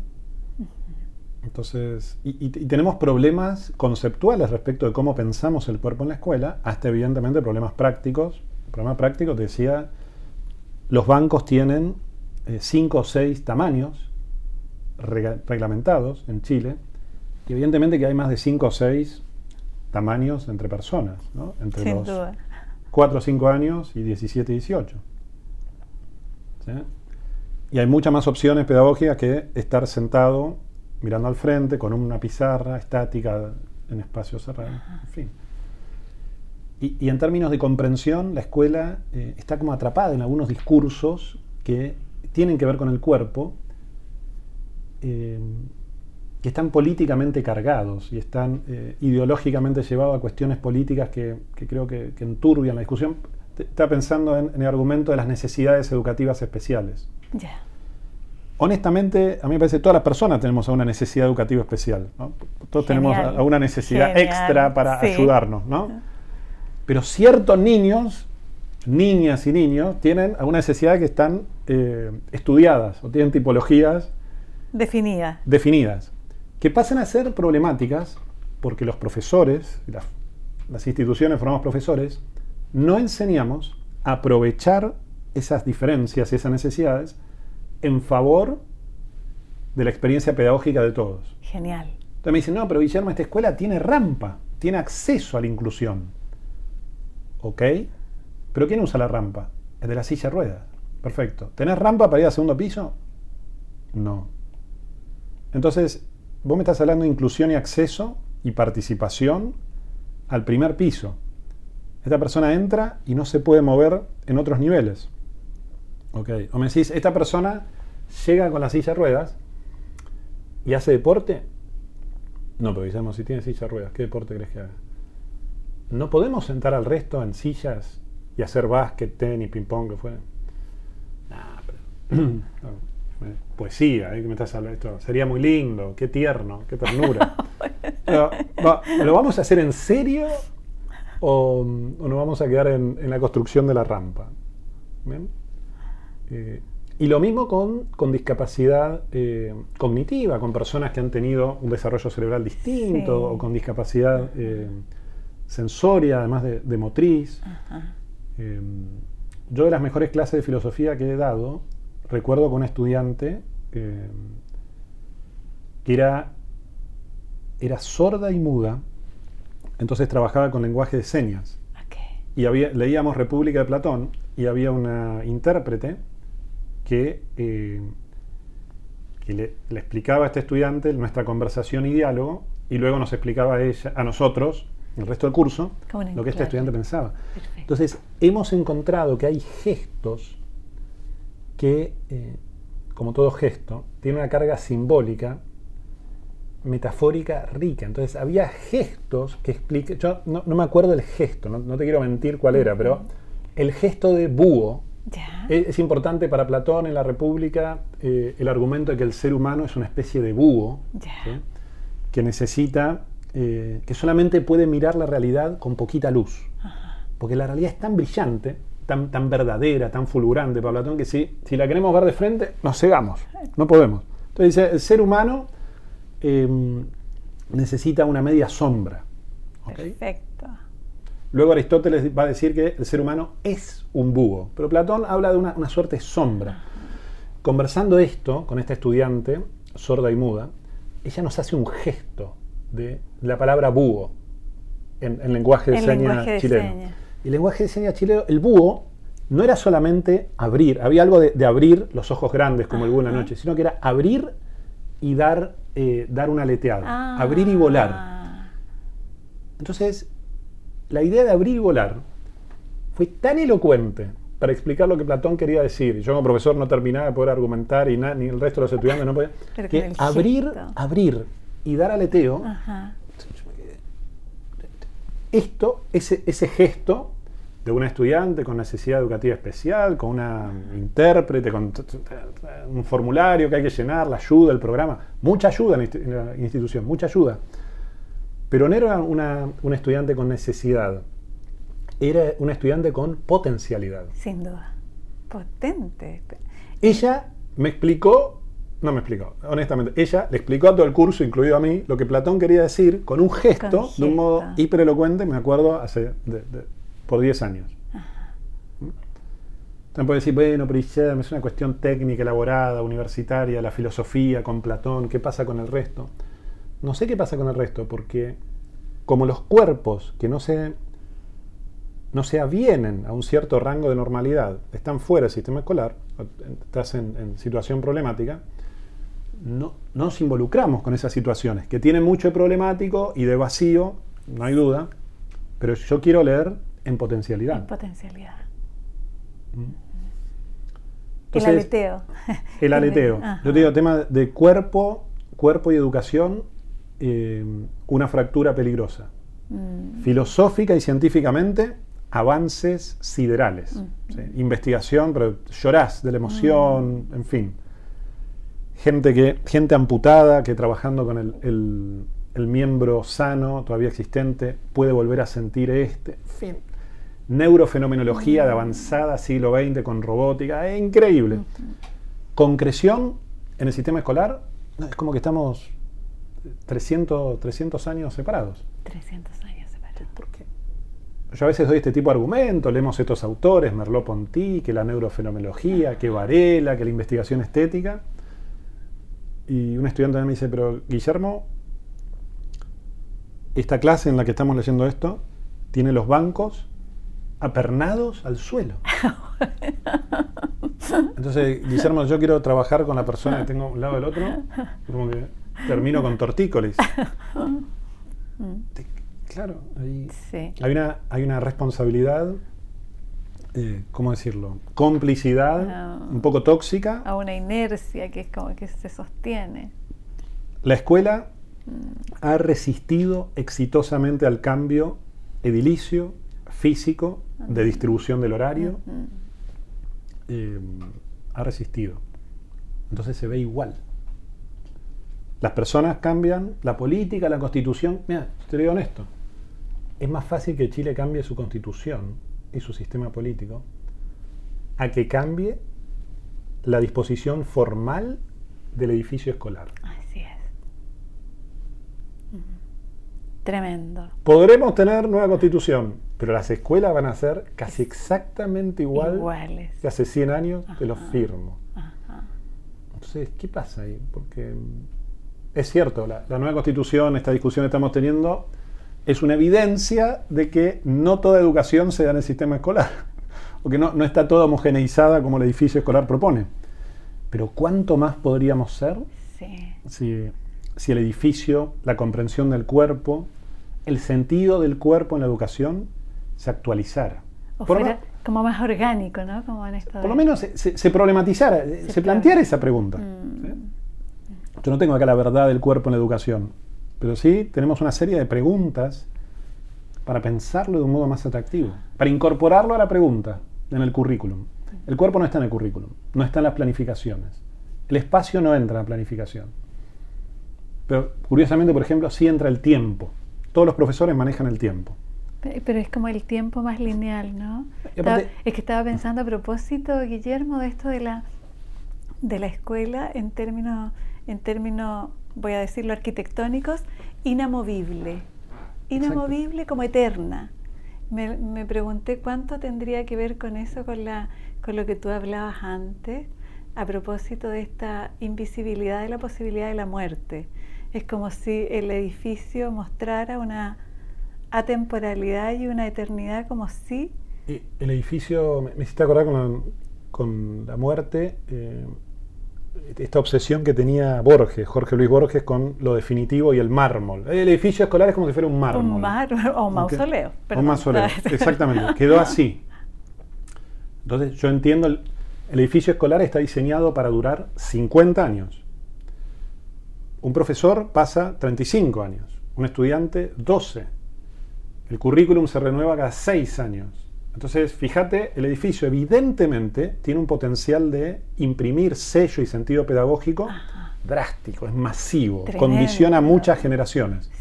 Entonces, y, tenemos problemas conceptuales respecto de cómo pensamos el cuerpo en la escuela, hasta evidentemente problemas prácticos. Problemas prácticos, decía, los bancos tienen eh, cinco o seis tamaños reglamentados en Chile, y evidentemente que hay más de cinco o seis tamaños entre personas, ¿no? entre Sin los duda. 4 o 5 años y 17 y 18. ¿Sí? Y hay muchas más opciones pedagógicas que estar sentado mirando al frente con una pizarra estática en espacios cerrados. En fin. Y, y, en términos de comprensión, la escuela eh, está como atrapada en algunos discursos que tienen que ver con el cuerpo, eh, que están políticamente cargados y están eh, ideológicamente llevados a cuestiones políticas que, que creo que, que, enturbian la discusión. Está pensando en, en, el argumento de las necesidades educativas especiales. Yeah. Honestamente, a mí me parece que todas las personas tenemos alguna necesidad educativa especial. ¿no? Todos Genial. tenemos alguna necesidad Genial. extra para sí. ayudarnos. ¿no? Pero ciertos niños, niñas y niños, tienen alguna necesidad que están eh, estudiadas o tienen tipologías definidas. definidas que pasan a ser problemáticas porque los profesores, las, las instituciones formamos profesores, no enseñamos a aprovechar esas diferencias y esas necesidades en favor de la experiencia pedagógica de todos. Genial. Entonces me dicen, no, pero Guillermo, esta escuela tiene rampa, tiene acceso a la inclusión. ¿Ok? Pero ¿quién usa la rampa? El de la silla de ruedas. Perfecto. ¿Tenés rampa para ir al segundo piso? No. Entonces, vos me estás hablando de inclusión y acceso y participación al primer piso. Esta persona entra y no se puede mover en otros niveles. Ok. O me decís, esta persona llega con la silla de ruedas y hace deporte. No, pero digamos, si tiene silla de ruedas, ¿qué deporte crees que haga? ¿No podemos sentar al resto en sillas y hacer básquet, tenis, ping-pong, que fuera? Nah, pero. poesía, ¿eh? que me estás hablando esto. Sería muy lindo, qué tierno, qué ternura. ¿Lo vamos a hacer en serio o, o nos vamos a quedar en, en, la construcción de la rampa? Eh, y lo mismo con, con discapacidad eh, cognitiva, con personas que han tenido un desarrollo cerebral distinto sí. o con discapacidad eh, sensoria, además de, de motriz. yo de las mejores clases de filosofía que he dado recuerdo con un estudiante eh, que era, era sorda y muda, entonces trabajaba con lenguaje de señas. Okay. Y había, leíamos República de Platón y había una intérprete que, eh, que le, le, explicaba a este estudiante nuestra conversación y diálogo y luego nos explicaba a, ella, a nosotros, el resto del curso, lo que este estudiante pensaba. Perfecto. Entonces, hemos encontrado que hay gestos que, eh, como todo gesto, tiene una carga simbólica, metafórica rica. Entonces había gestos que expliquen, yo no, no, me acuerdo del gesto, no, no, te quiero mentir cuál era, pero el gesto de búho es, es, importante para Platón en la República eh, el argumento de que el ser humano es una especie de búho que necesita, eh, que solamente puede mirar la realidad con poquita luz, porque la realidad es tan brillante tan, tan verdadera, tan fulgurante para Platón, que si, si la queremos ver de frente, nos cegamos, no podemos. Entonces dice, el ser humano eh, necesita una media sombra. ¿okay? Perfecto. Luego Aristóteles va a decir que el ser humano es un búho, pero Platón habla de una, una suerte de sombra. Conversando esto con esta estudiante, sorda y muda, ella nos hace un gesto de la palabra búho en, en lenguaje de señas chileno. Seña. El lenguaje de señas chileno, el búho no era solamente abrir, había algo de, de abrir los ojos grandes como el búho en la noche, sino que era abrir y dar, eh, dar una aleteada, Ah. abrir y volar. Entonces, la idea de abrir y volar fue tan elocuente para explicar lo que Platón quería decir. Yo como profesor no terminaba de poder argumentar y na, ni el resto de los estudiantes no podía. Pero que abrir, abrir y dar aleteo Ajá. Esto, ese, ese gesto de una estudiante con necesidad educativa especial, con una intérprete, con un formulario que hay que llenar, la ayuda, el programa, mucha ayuda en la institución, mucha ayuda. Pero no era una, una estudiante con necesidad, era una estudiante con potencialidad. Sin duda. Potente. Ella me explicó, no me explicó, honestamente, ella le explicó a todo el curso, incluido a mí, lo que Platón quería decir con un gesto, Con de un modo hiperelocuente, me acuerdo, hace de, de, por 10 años. Entonces puede decir, bueno, pero Guillermo, es una cuestión técnica, elaborada, universitaria, la filosofía con Platón, ¿qué pasa con el resto? No sé qué pasa con el resto, porque como los cuerpos que no se, no se avienen a un cierto rango de normalidad, están fuera del sistema escolar, estás en, en situación problemática, no, no, nos involucramos con esas situaciones, que tienen mucho de problemático y de vacío, no hay duda, pero yo quiero leer en potencialidad. En potencialidad. Entonces, el aleteo. El aleteo. Yo te digo, tema de cuerpo, cuerpo y educación, eh, una fractura peligrosa. Mm. Filosófica y científicamente, avances siderales. Mm. ¿sí? Investigación, pero llorás de la emoción, Mm. en fin. Gente, que, gente amputada que trabajando con el, el, el miembro sano, todavía existente, puede volver a sentir este. Fin. Neurofenomenología de avanzada siglo XX con robótica, es increíble. Concreción en el sistema escolar, es como que estamos 300, 300 años separados. 300 años separados. ¿Por qué? Yo a veces doy este tipo de argumentos, leemos estos autores, Merleau-Ponty, que la neurofenomenología, que Varela, que la investigación estética. Y un estudiante me dice, pero Guillermo, esta clase en la que estamos leyendo esto, tiene los bancos apernados al suelo. Entonces, Guillermo, yo quiero trabajar con la persona que tengo a un lado del otro, como que termino con tortícolis. Claro, hay, hay, una, hay una responsabilidad, eh, ¿cómo decirlo? Complicidad, ah. un poco tóxica. A una inercia que es como que se sostiene. La escuela mm. ha resistido exitosamente al cambio edilicio, físico, de distribución del horario. Eh, ha resistido. Entonces se ve igual. Las personas cambian, la política, la constitución. Mira, te digo honesto. Es más fácil que Chile cambie su constitución y su sistema político a que cambie la disposición formal del edificio escolar. Así es. Tremendo. Podremos tener nueva constitución, pero las escuelas van a ser casi exactamente igual Iguales. que hace 100 años, te lo firmo. Entonces, ¿qué pasa ahí? Porque es cierto, la, nueva constitución, esta discusión que estamos teniendo, es una evidencia de que no toda educación se da en el sistema escolar, o que no, está toda homogeneizada como el edificio escolar propone. Pero ¿cuánto más podríamos ser si, si el edificio, la comprensión del cuerpo, el sentido del cuerpo en la educación se actualizara? O fuera como más orgánico, ¿no? Como en por lo menos se, problematizara, se, planteara esa pregunta. Mm. Yo no tengo acá la verdad del cuerpo en la educación, pero sí tenemos una serie de preguntas para pensarlo de un modo más atractivo, para incorporarlo a la pregunta en el currículum. El cuerpo no está en el currículum, no está en las planificaciones. El espacio no entra en la planificación. Pero curiosamente, por ejemplo, sí entra el tiempo. Todos los profesores manejan el tiempo. Pero es como el tiempo más lineal, ¿no? es que estaba pensando a propósito, Guillermo, de esto de la, de la escuela en términos en términos, voy a decirlo, arquitectónicos, inamovible. Inamovible como eterna. Me, pregunté cuánto tendría que ver con eso, con, la, con lo que tú hablabas antes, a propósito de esta invisibilidad de la posibilidad de la muerte. Es como si el edificio mostrara una atemporalidad y una eternidad como si... El edificio, me hiciste acordar con con la muerte, eh, esta obsesión que tenía Borges, Jorge Luis Borges, con lo definitivo y el mármol. El edificio escolar es como si fuera un mármol. Un mármol o un mausoleo. Un mausoleo, exactamente. Quedó así. Entonces yo entiendo, el, edificio escolar está diseñado para durar 50 años. Un profesor pasa 35 años, un estudiante 12. El currículum se renueva cada 6 años. Entonces, fíjate, el edificio evidentemente tiene un potencial de imprimir sello y sentido pedagógico drástico, es masivo, condiciona a muchas generaciones.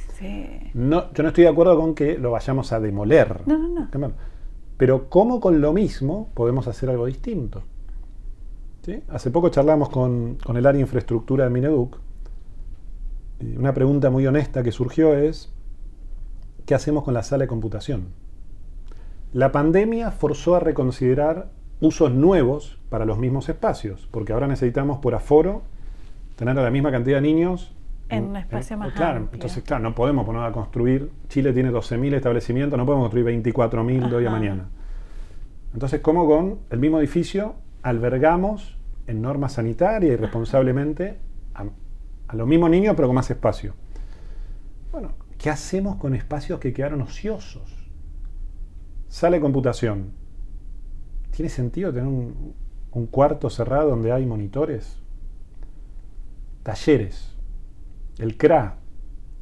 No, yo no estoy de acuerdo con que lo vayamos a demoler. No, no, no. Pero ¿cómo con lo mismo podemos hacer algo distinto? Hace poco charlamos con, con el área de infraestructura de Mineduc. Una pregunta muy honesta que surgió es, ¿qué hacemos con la sala de computación? La pandemia forzó a reconsiderar usos nuevos para los mismos espacios, porque ahora necesitamos por aforo tener a la misma cantidad de niños en un espacio más claro, Entonces, claro, no podemos poner a construir, Chile tiene 12.000 establecimientos, no podemos construir 24.000 de hoy a mañana. Entonces, ¿cómo con el mismo edificio albergamos en normas sanitarias y responsablemente a, a los mismos niños, pero con más espacio? Bueno, ¿qué hacemos con espacios que quedaron ociosos? Sale computación. ¿Tiene sentido tener un, cuarto cerrado donde hay monitores? Talleres, el CRA,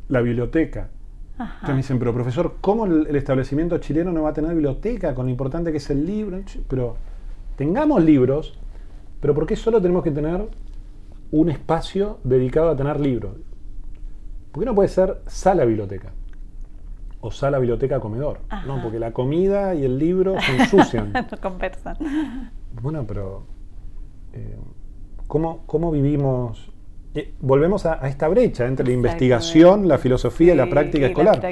la biblioteca. Entonces me dicen, pero profesor, ¿cómo el, establecimiento chileno no va a tener biblioteca con lo importante que es el libro? Pero tengamos libros, pero ¿por qué solo tenemos que tener un espacio dedicado a tener libros? ¿Por qué no puede ser sala biblioteca? O sala, biblioteca, comedor. No, porque la comida y el libro se ensucian. no conversan. Bueno, pero eh, ¿cómo, vivimos? Eh, volvemos a, esta brecha entre la investigación, la filosofía y la práctica escolar.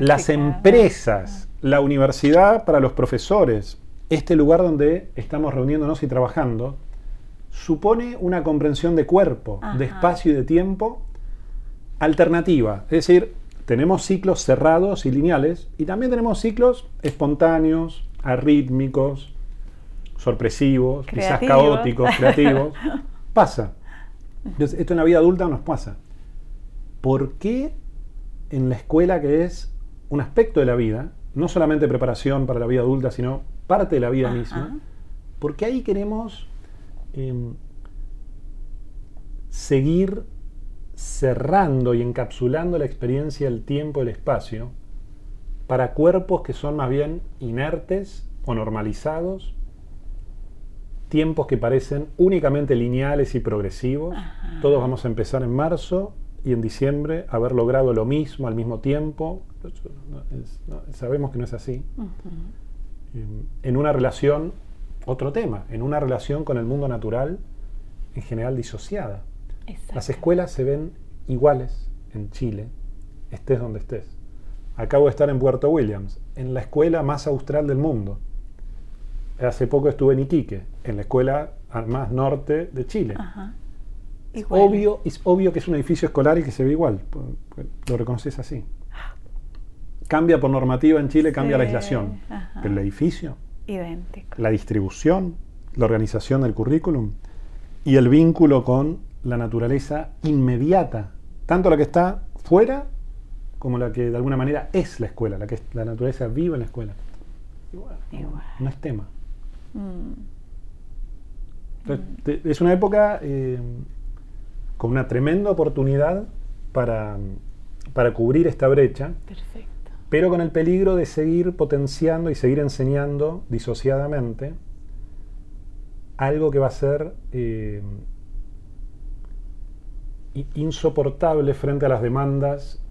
Las empresas, la universidad para los profesores, este lugar donde estamos reuniéndonos y trabajando, supone una comprensión de cuerpo, de espacio y de tiempo alternativa. Es decir, tenemos ciclos cerrados y lineales y también tenemos ciclos espontáneos, arrítmicos, sorpresivos, quizás caóticos, creativos. Pasa. Entonces, esto en la vida adulta nos pasa. ¿Por qué en la escuela, que es un aspecto de la vida, no solamente preparación para la vida adulta, sino parte de la vida Ajá. misma, por qué ahí queremos em, seguir cerrando y encapsulando la experiencia del tiempo y el espacio para cuerpos que son más bien inertes o normalizados, tiempos que parecen únicamente lineales y progresivos. Ajá. Todos vamos a empezar en marzo y en diciembre haber logrado lo mismo al mismo tiempo. No, es- no, sabemos que no es así. Eh, En una relación, otro tema, en una relación con el mundo natural, en general disociada. Exacto. Las escuelas se ven iguales en Chile, estés donde estés. Acabo de estar en Puerto Williams, en la escuela más austral del mundo. Hace poco estuve en Iquique, en la escuela más norte de Chile. Ajá. Es obvio, es obvio que es un edificio escolar y que se ve igual. pues, pues, Lo reconoces así. Cambia por normativa en Chile, cambia la aislación. ajá. Pero el edificio, Idéntico. la distribución, la organización del currículum y el vínculo con la naturaleza inmediata, tanto la que está fuera como la que de alguna manera es la escuela, la que es- la naturaleza vive en la escuela. Igual, no- Igual. No es tema. Mm. Entonces, te- es una época eh, con una tremenda oportunidad para, para cubrir esta brecha, Perfecto. pero con el peligro de seguir potenciando y seguir enseñando disociadamente algo que va a ser eh, insoportable frente a las demandas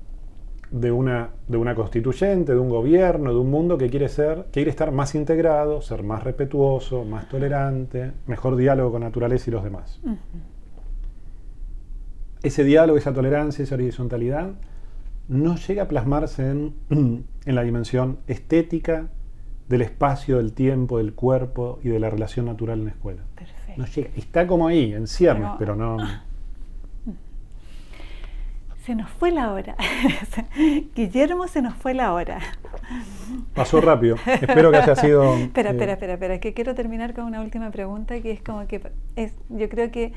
de una, de una constituyente, de un gobierno, de un mundo que quiere ser, que quiere estar más integrado, ser más respetuoso, más tolerante, mejor diálogo con naturaleza y los demás. Ese diálogo, esa tolerancia, esa horizontalidad no llega a plasmarse en, en la dimensión estética del espacio, del tiempo, del cuerpo y de la relación natural en la escuela. Perfecto. No llega, está como ahí, en ciernes, Pero- pero no. Se nos fue la hora. Guillermo, se nos fue la hora. Pasó rápido. Espero que haya sido. Espera, eh, espera, espera, espera, que quiero terminar con una última pregunta que es como que es, yo creo que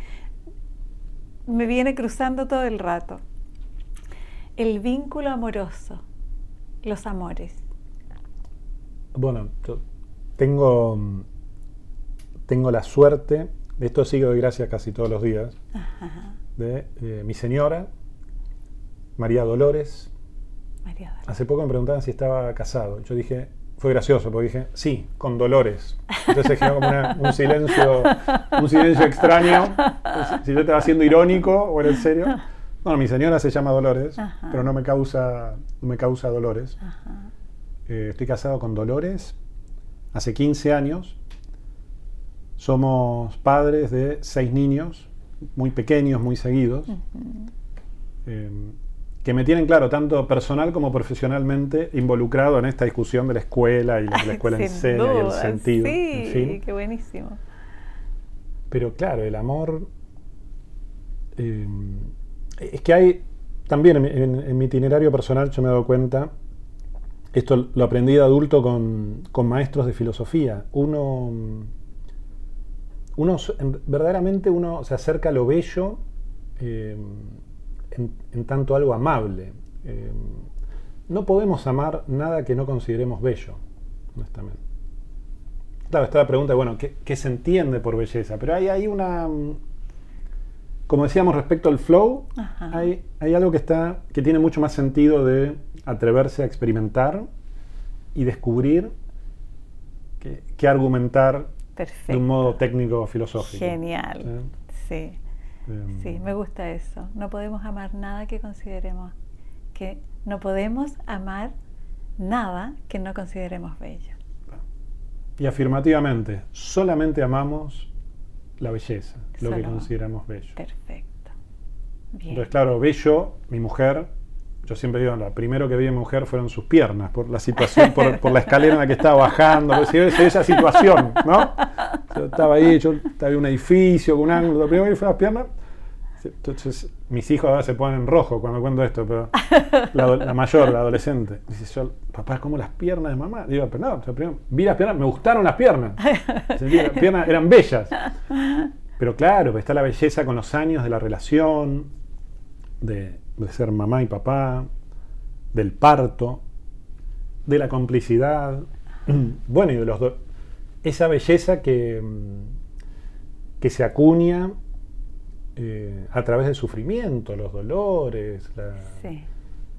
me viene cruzando todo el rato. El vínculo amoroso, los amores. Bueno, yo tengo, tengo la suerte, de esto que doy gracias casi todos los días, Ajá, de eh, mi señora, María Dolores. María Dolores. Hace poco me preguntaban si estaba casado. Yo dije, fue gracioso, porque dije, sí, con Dolores. Entonces se generó como una- un silencio, un silencio extraño. Si yo estaba siendo irónico o era en serio. Bueno, mi señora se llama Dolores, Ajá. pero no me causa, no me causa Dolores. Ajá. Eh, estoy casado con Dolores hace 15 años. Somos padres de seis niños, muy pequeños, muy seguidos, eh, que me tienen, claro, tanto personal como profesionalmente involucrado en esta discusión de la escuela y lo que la escuela Sin enseña y el duda, sentido. Sí, en fin. qué buenísimo. Pero claro, el amor. eh, es que hay. También en, mi- en- en mi itinerario personal yo me he dado cuenta. Esto lo aprendí de adulto con, con maestros de filosofía. Uno. Uno en- verdaderamente uno se acerca a lo bello eh, en, en tanto algo amable. Eh, no podemos amar nada que no consideremos bello, honestamente. Claro, está la pregunta, bueno, ¿qué, qué se entiende por belleza? Pero hay, hay una, mm, como decíamos respecto al flow, hay, hay algo que, está, que tiene mucho más sentido de atreverse a experimentar y descubrir que, que argumentar Perfecto. de un modo técnico filosófico. Genial. Sí, sí, me gusta eso. No podemos amar nada que consideremos que no podemos amar nada que no consideremos bello. Y afirmativamente, solamente amamos la belleza, lo que consideramos bello. Perfecto. Bien. Entonces, claro, bello, mi mujer, yo siempre digo, lo primero que vi en mi mujer fueron sus piernas, por la situación, por, la escalera en la que estaba bajando, si esa, situación, ¿no? Yo estaba ahí, yo estaba en un edificio con un ángulo, lo primero que vi fue las piernas, Entonces, mis hijos ahora se ponen rojo cuando cuento esto, pero la, mayor, la adolescente, dice yo, papá, como las piernas de mamá. Digo, pero no, primero, vi las piernas, me gustaron las piernas. las piernas eran bellas. Pero claro, está la belleza con los años de la relación, de, ser mamá y papá, del parto, de la complicidad, bueno, y de los dos. Esa belleza que, que se acuña eh, a través del sufrimiento, los dolores,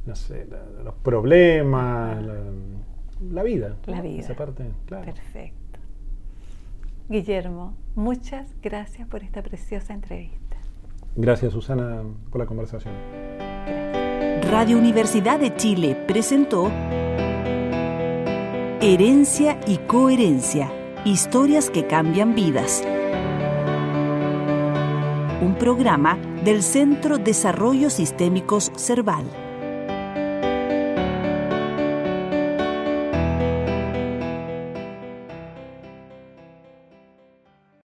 los problemas, la, vida. La vida. Esa parte, Perfecto. Guillermo, muchas gracias por esta preciosa entrevista. Gracias, Susana, por la conversación. Radio Universidad de Chile presentó Herencia y Coherencia, historias que cambian vidas. Un programa del Centro Desarrollo Sistémicos Cerval.